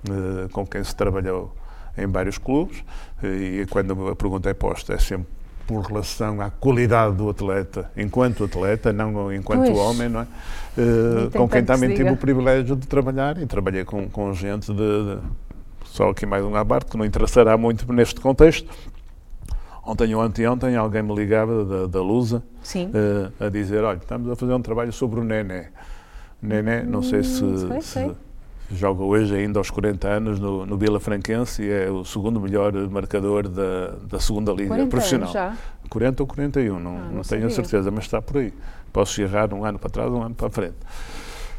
Eh, com quem se trabalhou em vários clubes, eh, e quando a pergunta é posta é sempre por relação à qualidade do atleta, enquanto atleta, não enquanto Pois. homem, não é? Tem com quem tanto que também tive o privilégio de trabalhar, e trabalhei com, com gente de, de- Só aqui mais um à parte, que não interessará muito neste contexto. Ontem ou anteontem alguém me ligava da, da Lusa, eh, a dizer, olha, estamos a fazer um trabalho sobre o Nené. Nené, não sei se, Hum, sei, se sei. joga hoje ainda aos 40 anos no, no Vila Franquense e é o segundo melhor marcador da, da segunda liga 40 profissional. já. 40 ou 41, não, Ah, não não tenho a certeza, mas está por aí. Posso errar um ano para trás, um ano para a frente.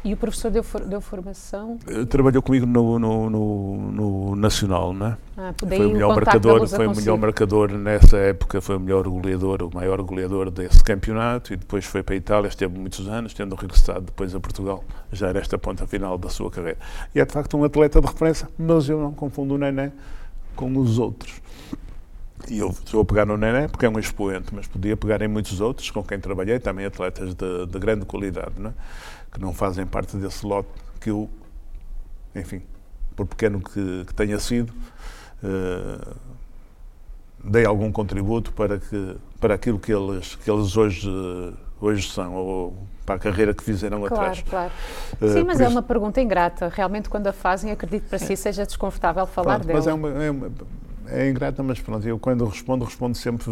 E o professor deu, for- deu formação? Eh, Trabalhou comigo no, no, no- no Nacional, não é? Ah, foi o melhor marcador, foi o melhor marcador nessa época, foi o melhor goleador, o maior goleador desse campeonato e depois foi para a Itália, esteve muitos anos, tendo regressado depois a Portugal, já era esta ponta final da sua carreira. E é de facto um atleta de referência, mas eu não confundo o Nené com os outros. E eu estou a pegar no Nené porque é um expoente, mas podia pegar em muitos outros com quem trabalhei, também atletas de, de grande qualidade, não é? Que não fazem parte desse lote que eu, enfim, por pequeno que, que tenha sido, eh, dei algum contributo para, que, para aquilo que eles, que eles hoje, hoje são, ou para a carreira que fizeram Claro, atrás. claro. Eh, Sim, mas por é isso- uma pergunta ingrata. Realmente, quando a fazem, acredito para si seja desconfortável falar Pronto, dela. mas é, uma, é, uma- é ingrata, mas pronto, eu quando respondo, respondo sempre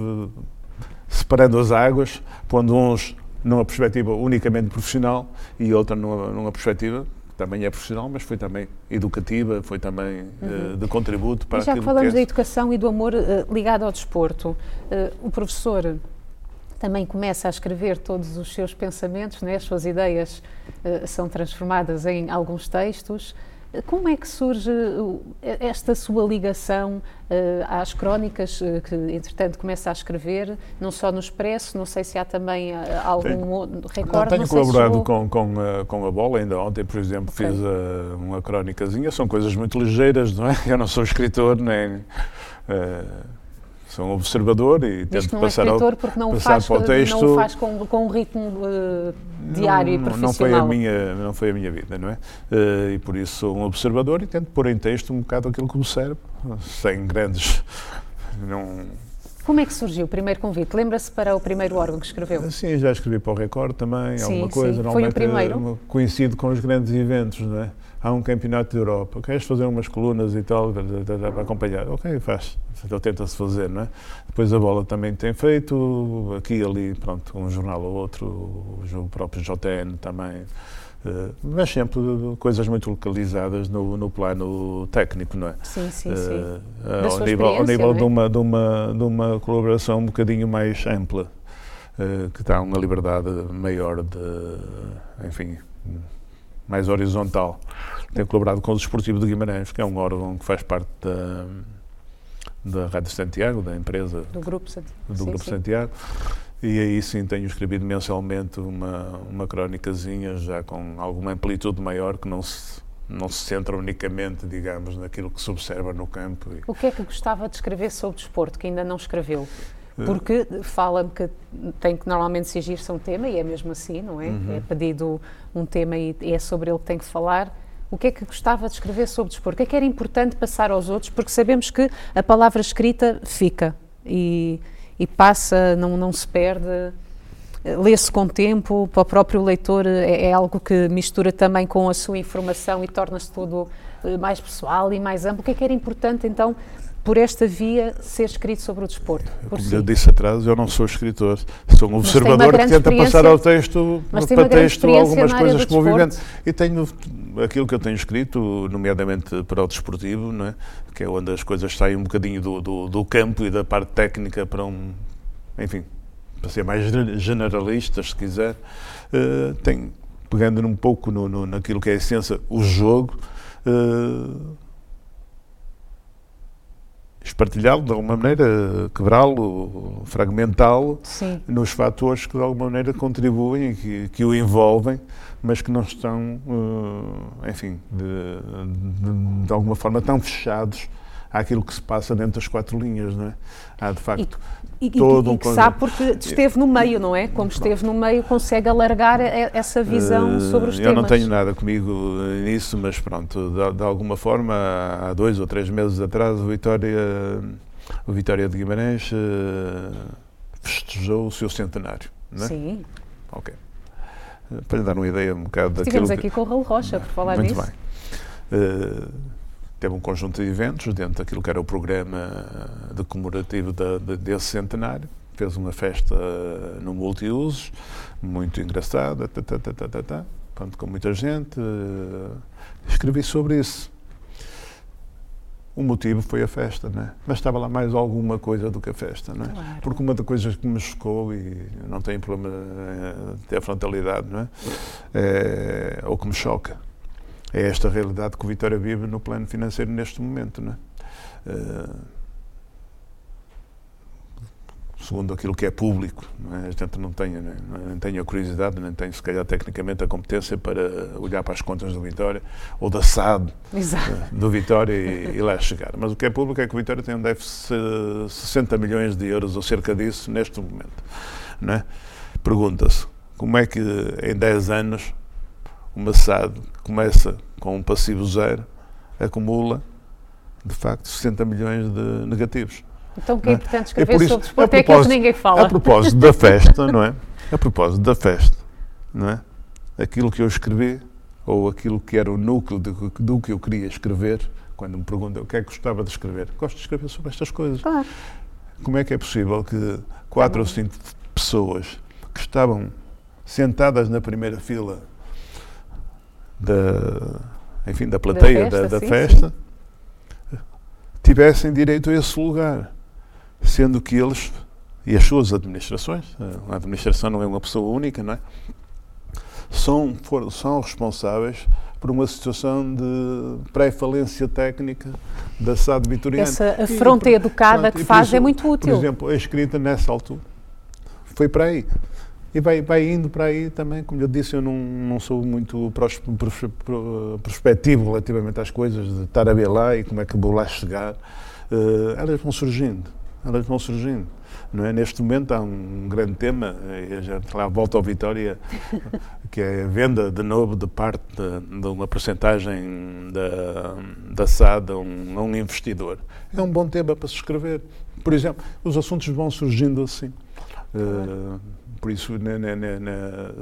separando as águas, pondo uns numa perspectiva unicamente profissional e outra numa, numa perspectiva que também é profissional, mas foi também educativa, foi também eh, de contributo para Uhum. E já que falamos que da é. educação e do amor eh, ligado ao desporto, eh, o professor também começa a escrever todos os seus pensamentos, né? as suas ideias são transformadas em alguns textos. Como é que surge esta sua ligação eh, às crónicas eh, que, entretanto, começa a escrever, não só no Expresso, não sei se há também eh, algum Tenho- Não, recorde. tenho sei se colaborado com, com, a, com a bola, ainda ontem, por exemplo, Ok. fiz uma crónicazinha, são coisas muito ligeiras, não é? *laughs* Eu não sou escritor, nem. Eh, sou um observador e Diz tento não é passar ao, escritor porque não passar faz, para o não texto. o faz com, com um ritmo eh, diário não, e não- profissional. Não foi, a minha, não foi a minha vida, não é? Eh, e por isso sou um observador e tento pôr em texto um bocado aquilo que observo, sem grandes. Não, Como é que surgiu o primeiro convite? Lembra-se para o primeiro órgão que escreveu? Sim, já escrevi para o Record também, Sim, alguma coisa. sim. Foi o primeiro? eh, Coincide com os grandes eventos, não é? Há um campeonato de Europa, queres fazer umas colunas e tal, para acompanhar? Ok, faz. Então tenta-se fazer, não é? Depois a bola também tem feito, aqui e ali, pronto, um jornal ou outro, o próprio JN também. eh, mas sempre coisas muito localizadas no, no plano técnico, não é? Sim, sim, sim. Eh, Da ao sua nível, ao nível é? de, uma, de, uma, de uma colaboração um bocadinho mais ampla, eh, que dá uma liberdade maior de, enfim, mais horizontal. Tenho colaborado com o Desportivo de Guimarães, que é um órgão que faz parte da, da Rádio Santiago, da empresa Do grupo Sant- do sim, Grupo sim. Santiago. E aí sim tenho escrevido mensalmente uma, uma crónicazinha já com alguma amplitude maior que não se, não se centra unicamente, digamos, naquilo que se observa no campo. O que é que gostava de escrever sobre desporto, que ainda não escreveu? Porque fala-me que tem que normalmente se agir-se a um tema, e é mesmo assim, não é? Uhum. É pedido um tema e é sobre ele que tem que falar. O que é que gostava de escrever sobre desporto? O que é que era importante passar aos outros? Porque sabemos que a palavra escrita fica e, e passa, não, não se perde. lê-se com tempo, para o próprio leitor é, é, algo que mistura também com a sua informação e torna-se tudo eh, mais pessoal e mais amplo. O que é que era importante então por esta via ser escrito sobre o desporto? Como si? eu disse atrás, eu não sou escritor, sou um observador que tenta passar ao texto, para texto algumas coisas que vou vivendo. E tenho aquilo que eu tenho escrito, nomeadamente para o desportivo, não é? que é onde as coisas saem um bocadinho do, do, do campo e da parte técnica para um, enfim, para ser mais generalistas, se quiser, uh, tem, pegando um pouco no, no, naquilo que é a essência, o jogo, uh, espartilhá-lo de alguma maneira, quebrá-lo, fragmentá-lo nos fatores que de alguma maneira contribuem e que, que o envolvem, mas que não estão, uh, enfim, de, de, de, alguma forma tão fechados àquilo que se passa dentro das quatro linhas, não é? Há de facto e, e, todo e, um que sabe porque esteve no meio, não é? Como esteve no meio, consegue alargar essa visão uh, sobre os eu temas. Eu não tenho nada comigo nisso, mas pronto, de, de, alguma forma, há dois ou três meses atrás, o Vitória, o Vitória de Guimarães uh, festejou o seu centenário, não é? Sim. Ok. Para lhe dar uma ideia um bocado daquilo Estivemos aqui com o Raul Rocha, por falar Muito nisso. Muito bem. Uh, teve um conjunto de eventos dentro daquilo que era o programa de comemorativo de, desse centenário. Fez uma festa no multiusos, muito engraçada, tá, tá, tá, tá, tá, Pronto, com muita gente. Escrevi sobre isso. O motivo foi a festa, né? mas estava lá mais alguma coisa do que a festa. Né? Claro. Porque uma das coisas que me chocou, e não tenho problema de ter frontalidade, não é? é ou que me choca, é esta realidade que o Vitória vive no plano financeiro neste momento. Não é? Uh, segundo aquilo que é público, é? a gente não tem, nem tem a curiosidade, nem tem, se calhar, tecnicamente a competência para olhar para as contas do Vitória ou da SAD Exato. Eh, do Vitória e, e, lá chegar. Mas o que é público é que o Vitória tem um déficit de 60 milhões de euros ou cerca disso neste momento. É? Pergunta-se como é que em 10 anos uma SAD começa com um passivo zero, acumula, de facto, 60 milhões de negativos. Então o que é, é? importante escrever é sobre desporto é aquilo que ninguém fala. A propósito da festa, *laughs* não é? A propósito da festa, não é? Aquilo que eu escrevi, ou aquilo que era o núcleo do, do que eu queria escrever, quando me perguntam o que é que gostava de escrever, gosto de escrever sobre estas coisas. Claro. Como é que é possível que quatro ou cinco pessoas que estavam sentadas na primeira fila da, enfim, da plateia da festa, da, da sim, festa sim. tivessem direito a esse lugar, sendo que eles e as suas administrações, a administração não é uma pessoa única, não é? São, for, são responsáveis por uma situação de pré-falência técnica da SAD vitoriana. Essa afronta educada que faz é muito útil. Por exemplo, a escrita nessa altura foi para aí. E vai, vai indo para aí também, como eu disse, eu não, não sou muito prospectivo relativamente às coisas, de estar a ver lá e como é que vou lá chegar. Uh, elas vão surgindo, elas vão surgindo. Não é? Neste momento há um grande tema, e a gente lá volta ao Vitória, *laughs* que é a venda de novo de parte de, de uma porcentagem da, da SAD a um, a um investidor. É um bom tema para se escrever. Por exemplo, os assuntos vão surgindo assim. Uh, por isso ne, ne, ne,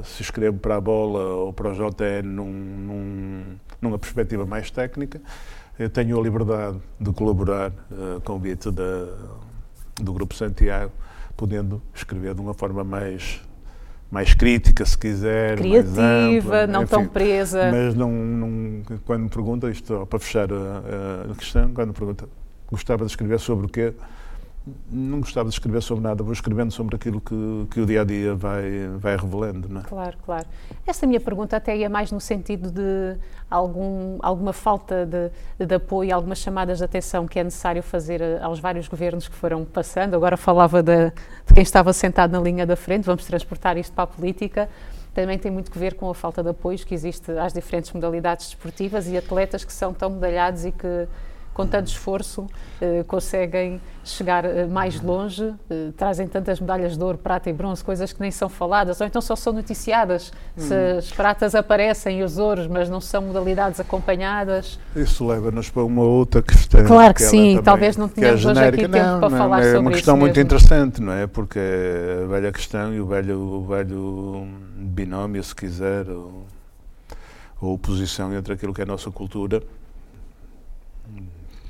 se escrevo para a bola ou para o JN num, num, numa perspectiva mais técnica, eu tenho a liberdade de colaborar uh, com o da, do Grupo Santiago, podendo escrever de uma forma mais mais crítica, se quiser, criativa, ampla, não enfim, tão presa. Mas não, não, quando me pergunta, isto para fechar a, a questão, quando me pergunta, gostava de escrever sobre o quê? Não gostava de escrever sobre nada, vou escrevendo sobre aquilo que, que o dia a dia vai, vai revelando. Não é? Claro, claro. Esta minha pergunta até ia mais no sentido de algum, alguma falta de, de apoio, algumas chamadas de atenção que é necessário fazer aos vários governos que foram passando. Agora falava de, de quem estava sentado na linha da frente, vamos transportar isto para a política também tem muito que ver com a falta de apoios que existe às diferentes modalidades desportivas e atletas que são tão medalhados e que com tanto esforço, eh, conseguem chegar eh, mais longe, eh, trazem tantas medalhas de ouro, prata e bronze, coisas que nem são faladas, ou então só são noticiadas. Se as pratas aparecem e os ouros, mas não são modalidades acompanhadas. Isso leva-nos para uma outra questão. Claro que ela sim, também- talvez não que é tenhamos hoje aqui tempo Não, para não, falar É sobre uma isso questão muito mesmo. interessante, não é? Porque é a velha questão e o velho, o velho binómio, se quiser, ou, ou oposição entre aquilo que é a nossa cultura,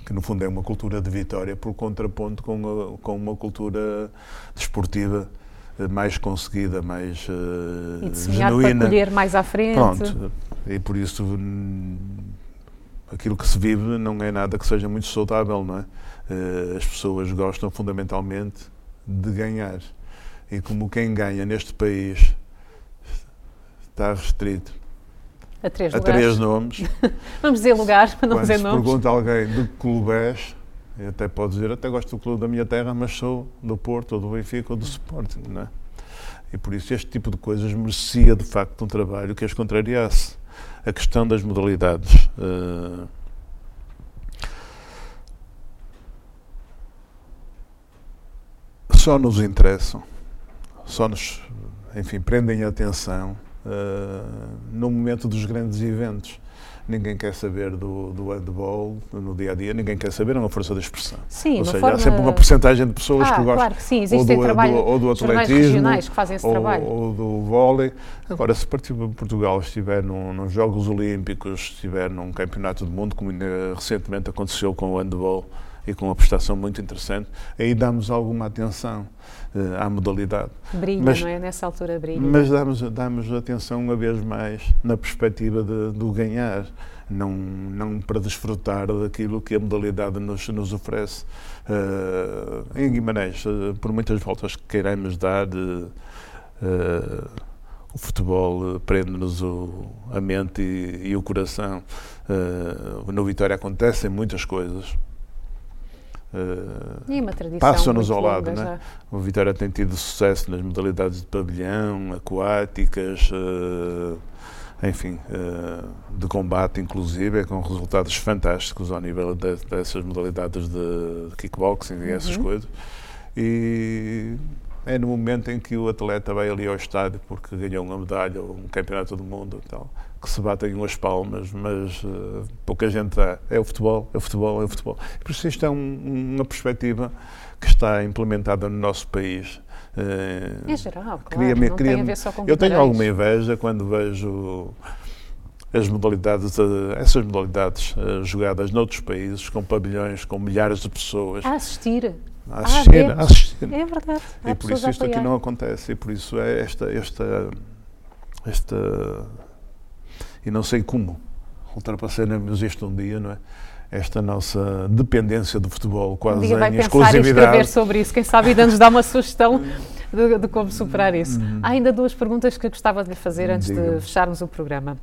que no fundo é uma cultura de vitória, por contraponto com, a- com uma cultura desportiva eh, mais conseguida, mais eh, E semear para genuína. colher mais à frente. Pronto, e por isso aquilo que se vive não é nada que seja muito saudável, não é? Eh, As pessoas gostam fundamentalmente de ganhar. E como quem ganha neste país está restrito A três a três nomes, *laughs* Vamos dizer lugares para não quando dizer se nomes. pergunta alguém de que clube és, até pode dizer, até gosto do clube da minha terra, mas sou do Porto, ou do Benfica, ou do Sporting, não é? E por isso este tipo de coisas merecia, de facto, um trabalho que as contrariasse. A questão das modalidades. eh, só nos interessam, só nos, enfim, prendem a atenção no momento dos grandes eventos. Ninguém quer saber do, do handball no dia a dia, ninguém quer saber, é uma força de expressão. Sim, Ou seja, forma... há sempre uma porcentagem de pessoas ah, que gostam claro que sim, ou existem do, trabalho, do- ou do atletismo, regionais que fazem esse ou, trabalho. ou do vôlei. Agora, se Portugal estiver num, nos Jogos Olímpicos, estiver num Campeonato do Mundo, como recentemente aconteceu com o handball e com uma prestação muito interessante, aí damos alguma atenção eh, à modalidade. Brilha, mas- não é? Nessa altura brilha. Mas damos, damos atenção uma vez mais na perspectiva do ganhar, não, não para desfrutar daquilo que a modalidade nos, nos oferece. Eh, em Guimarães, eh, por muitas voltas que queiramos dar, o futebol prende-nos a mente e, e o coração. Eh, no Vitória acontecem muitas coisas. Eh, tradição Passam-nos ao lado, longa não é? já. o Vitória tem tido sucesso nas modalidades de pavilhão, aquáticas, eh, enfim, eh, de combate, inclusive, com resultados fantásticos ao nível de- dessas modalidades de kickboxing e essas Uhum. coisas. E é no momento em que o atleta vai ali ao estádio porque ganhou uma medalha ou um campeonato do mundo e tal, que se batem umas palmas, mas eh, pouca gente dá. É o futebol, é o futebol, é o futebol. Por isso isto é um- uma perspectiva que está implementada no nosso país. Eh, Em geral, claro, Queria-me- não tem queria-me- a ver só com eu tenho alguma inveja quando vejo as modalidades, eh, essas modalidades jogadas noutros países, com pavilhões, com milhares de pessoas A assistir. a ah, assistir. a assistir. É verdade. Há E por isso isto aqui apoiar. não acontece. E por isso é esta, esta, esta e não sei como ultrapassaremos isto um dia, não é? Esta nossa dependência do futebol Um quase dia vai em pensar e escrever sobre isso. Quem sabe ainda nos dá uma sugestão de, de como superar isso. Uhum. Há ainda duas perguntas que gostava de lhe fazer antes de fecharmos o programa.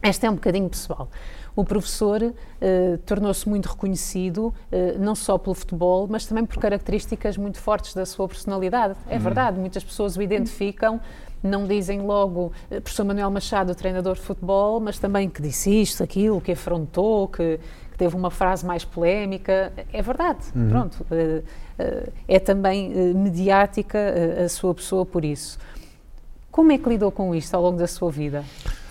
Esta é um bocadinho pessoal. O professor eh, tornou-se muito reconhecido, eh, não só pelo futebol, mas também por características muito fortes da sua personalidade. É verdade, muitas pessoas o identificam, não dizem logo eh, professor Manuel Machado, treinador de futebol, mas também que disse isto, aquilo, que afrontou, que, que teve uma frase mais polémica. É verdade, pronto. eh, eh, é também mediática a sua pessoa por isso. Como é que lidou com isto ao longo da sua vida?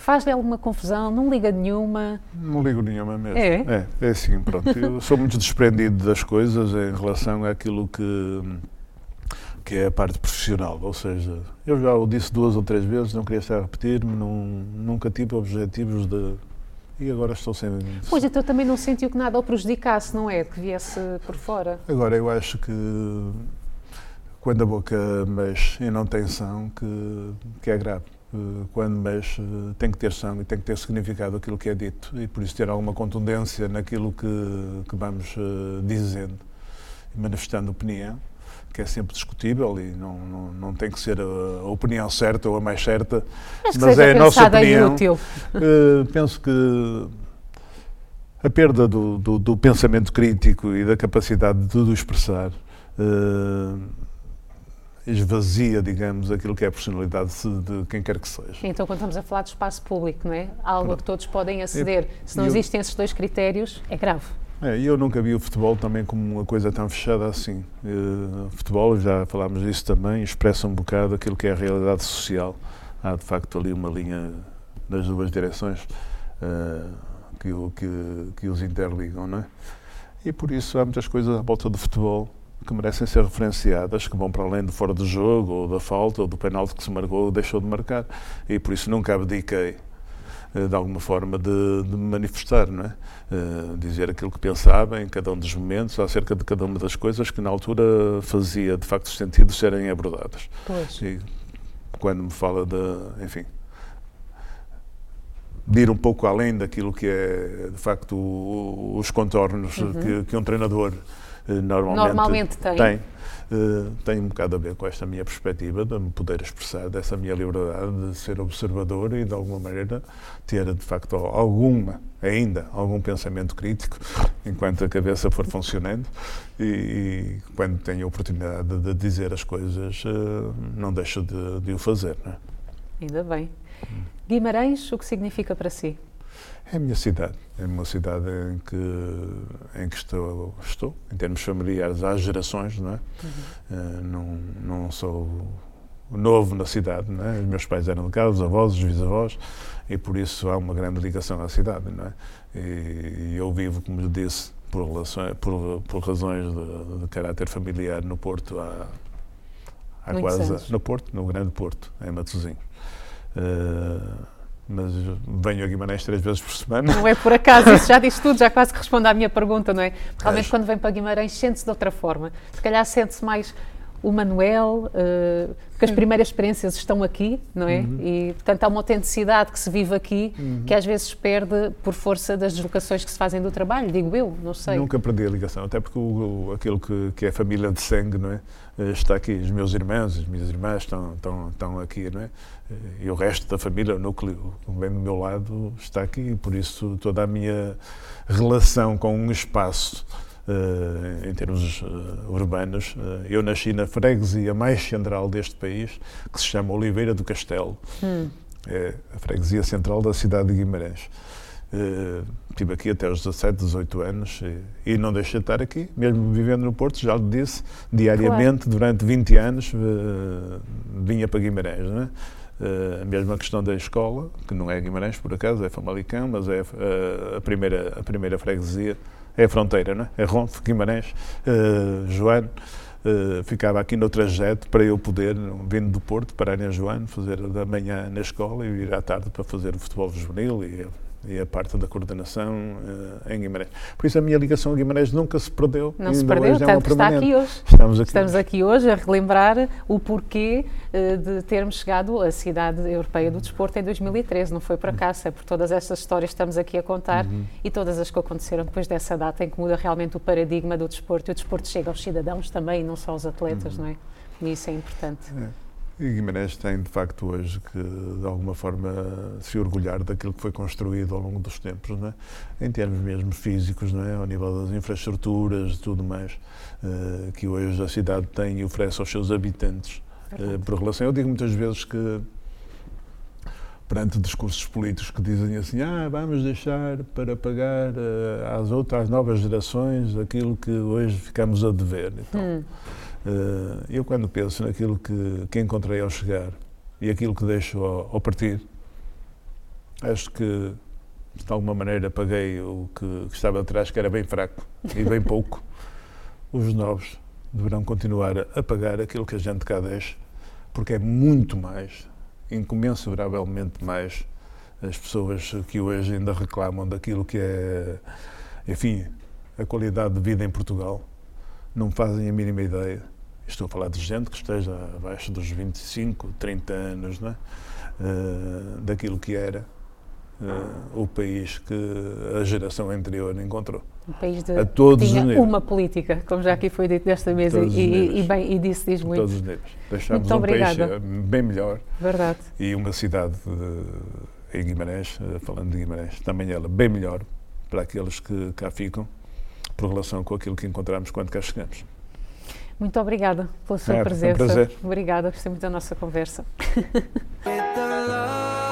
Faz-lhe alguma confusão? Não liga nenhuma? Não ligo nenhuma mesmo. É? É, é assim, pronto. Eu sou muito desprendido das coisas em relação àquilo que, que é a parte profissional. Ou seja, eu já o disse duas ou três vezes, não queria estar a repetir-me, nunca tive objetivos de. E agora estou sem. Pois, então também não sentiu que nada o prejudicasse, não é? Que viesse por fora. Agora, eu acho que quando a boca mexe e não tem som, que, que é grave. Eh, Quando mexe, eh, tem que ter som e tem que ter significado aquilo que é dito e por isso ter alguma contundência naquilo que, que vamos eh, dizendo e manifestando opinião, que é sempre discutível e não, não, não tem que ser a, opinião certa ou a mais certa, Mas Mas é a nossa opinião. útil. Uh, penso que a perda do, do- do pensamento crítico e da capacidade de tudo expressar uh, esvazia, digamos, aquilo que é a personalidade de, quem quer que seja. Então, quando estamos a falar de espaço público, não é? Algo a que todos podem aceder. Se não eu- existem esses dois critérios, é grave. É, eu nunca vi o futebol também como uma coisa tão fechada assim. Uh, futebol, já falámos disso também, expressa um bocado aquilo que é a realidade social. Há de facto ali uma linha nas duas direções uh, que, que, que os interligam, não é? E por isso há muitas coisas à volta do futebol que merecem ser referenciadas, que vão para além de fora do jogo, ou da falta, ou do penalti que se marcou ou deixou de marcar. E por isso nunca abdiquei eh, de alguma forma de, de manifestar, não é? Uh, dizer aquilo que pensava em cada um dos momentos, acerca de cada uma das coisas que na altura fazia de facto sentido serem abordadas. Pois. E quando me fala de, enfim, de ir um pouco além daquilo que é de facto os contornos uhum. que, que, um treinador normalmente, normalmente tem. tem eh, tem um bocado a ver com esta minha perspectiva de me poder expressar, dessa minha liberdade de ser observador e de alguma maneira ter de facto alguma, ainda, algum pensamento crítico enquanto a cabeça for funcionando e, e quando tenho a oportunidade de dizer as coisas eh, não deixo de, de o fazer. É? Ainda bem. Guimarães, o que significa para si? É a minha cidade. É uma cidade em que, em que estou, estou, em termos familiares, há gerações, não é? Uhum. Uh, não, não sou novo na cidade, não é? Os meus pais eram de cá, os avós, os bisavós, e por isso há uma grande ligação à cidade, não é? E, e eu vivo, como lhe disse, por, relações, por, por razões de, de, caráter familiar no Porto há, há quase... Anos. No Porto, no Grande Porto, em Matosinhos. Uh, mas venho a Guimarães três vezes por semana. Não é por acaso, isso já diz tudo, já quase que responde à minha pergunta, não é? Realmente, quando vem para Guimarães, sente-se de outra forma. Se calhar sente-se mais o Manuel, uh, porque as primeiras experiências estão aqui, não é? Uhum. E, portanto, há uma autenticidade que se vive aqui uhum. que às vezes perde por força das deslocações que se fazem do trabalho, digo eu, não sei. Nunca perdi a ligação, até porque o, o, aquilo que, que é família de sangue, não é? Eh, está aqui, os meus irmãos, as minhas irmãs estão, estão, estão aqui, não é? Eh, e o resto da família, o núcleo que vem do meu lado, está aqui, e por isso toda a minha relação com um espaço Uh, em termos uh, urbanos. Uh, eu nasci na freguesia mais central deste país, que se chama Oliveira do Castelo. Hum. É a freguesia central da cidade de Guimarães. estive aqui até aos 17, 18 anos e, e, não deixei de estar aqui, mesmo vivendo no Porto, já lhe disse, diariamente, claro. durante 20 anos, vinha para Guimarães. Não é? Uh, a mesma questão da escola, que não é Guimarães por acaso, é Famalicão, mas é uh, a, primeira, a primeira freguesia é a fronteira, não é? É Ronfe, Guimarães, uh, Joano. Uh, ficava aqui no trajeto para eu poder, vindo do Porto, parar em Joano, fazer da manhã na escola e vir à tarde para fazer o futebol juvenil e e a parte da coordenação uh, em Guimarães. Por isso a minha ligação a Guimarães nunca se perdeu. Não se perdeu, tanto é está aqui hoje. Estamos aqui, Estamos hoje. aqui hoje a relembrar o porquê uh, de termos chegado à cidade europeia do desporto em 2013. Não foi por acaso, é por todas estas histórias que estamos aqui a contar uhum. e todas as que aconteceram depois dessa data em que muda realmente o paradigma do desporto e o desporto chega aos cidadãos também, não só aos atletas, uhum. não é? E isso é importante. É. E Guimarães tem, de facto, hoje que, de alguma forma, se orgulhar daquilo que foi construído ao longo dos tempos, não é? em termos mesmo físicos, não é? ao nível das infraestruturas e tudo mais, uh, que hoje a cidade tem e oferece aos seus habitantes. Uh, por relação, eu digo muitas vezes que, perante discursos políticos que dizem assim, ah, vamos deixar para pagar uh, às outras, às novas gerações aquilo que hoje ficamos a dever. Então, hum eu, quando penso naquilo que, que encontrei ao chegar e aquilo que deixo ao, ao partir, acho que de alguma maneira paguei o que, que, estava atrás, que era bem fraco e bem *laughs* pouco. Os novos deverão continuar a pagar aquilo que a gente cá deixa, porque é muito mais, incomensuravelmente mais, as pessoas que hoje ainda reclamam daquilo que é, enfim, a qualidade de vida em Portugal. Não fazem a mínima ideia Estou a falar de gente que esteja abaixo dos 25, 30 anos, não é? Uh, daquilo que era uh, o país que a geração anterior encontrou. Um país de, a todos que tinha uma política, como já aqui foi dito desta mesa, e, e, bem, e disse diz muito. Todos os níveis. Deixámos um país eh, bem melhor. Verdade. E uma cidade de, em Guimarães, falando de Guimarães, também ela bem melhor para aqueles que cá ficam, por relação com aquilo que encontramos quando cá chegamos. Muito obrigada pela sua é, presença. Um prazer. Obrigada, gostei muito da nossa conversa. *laughs*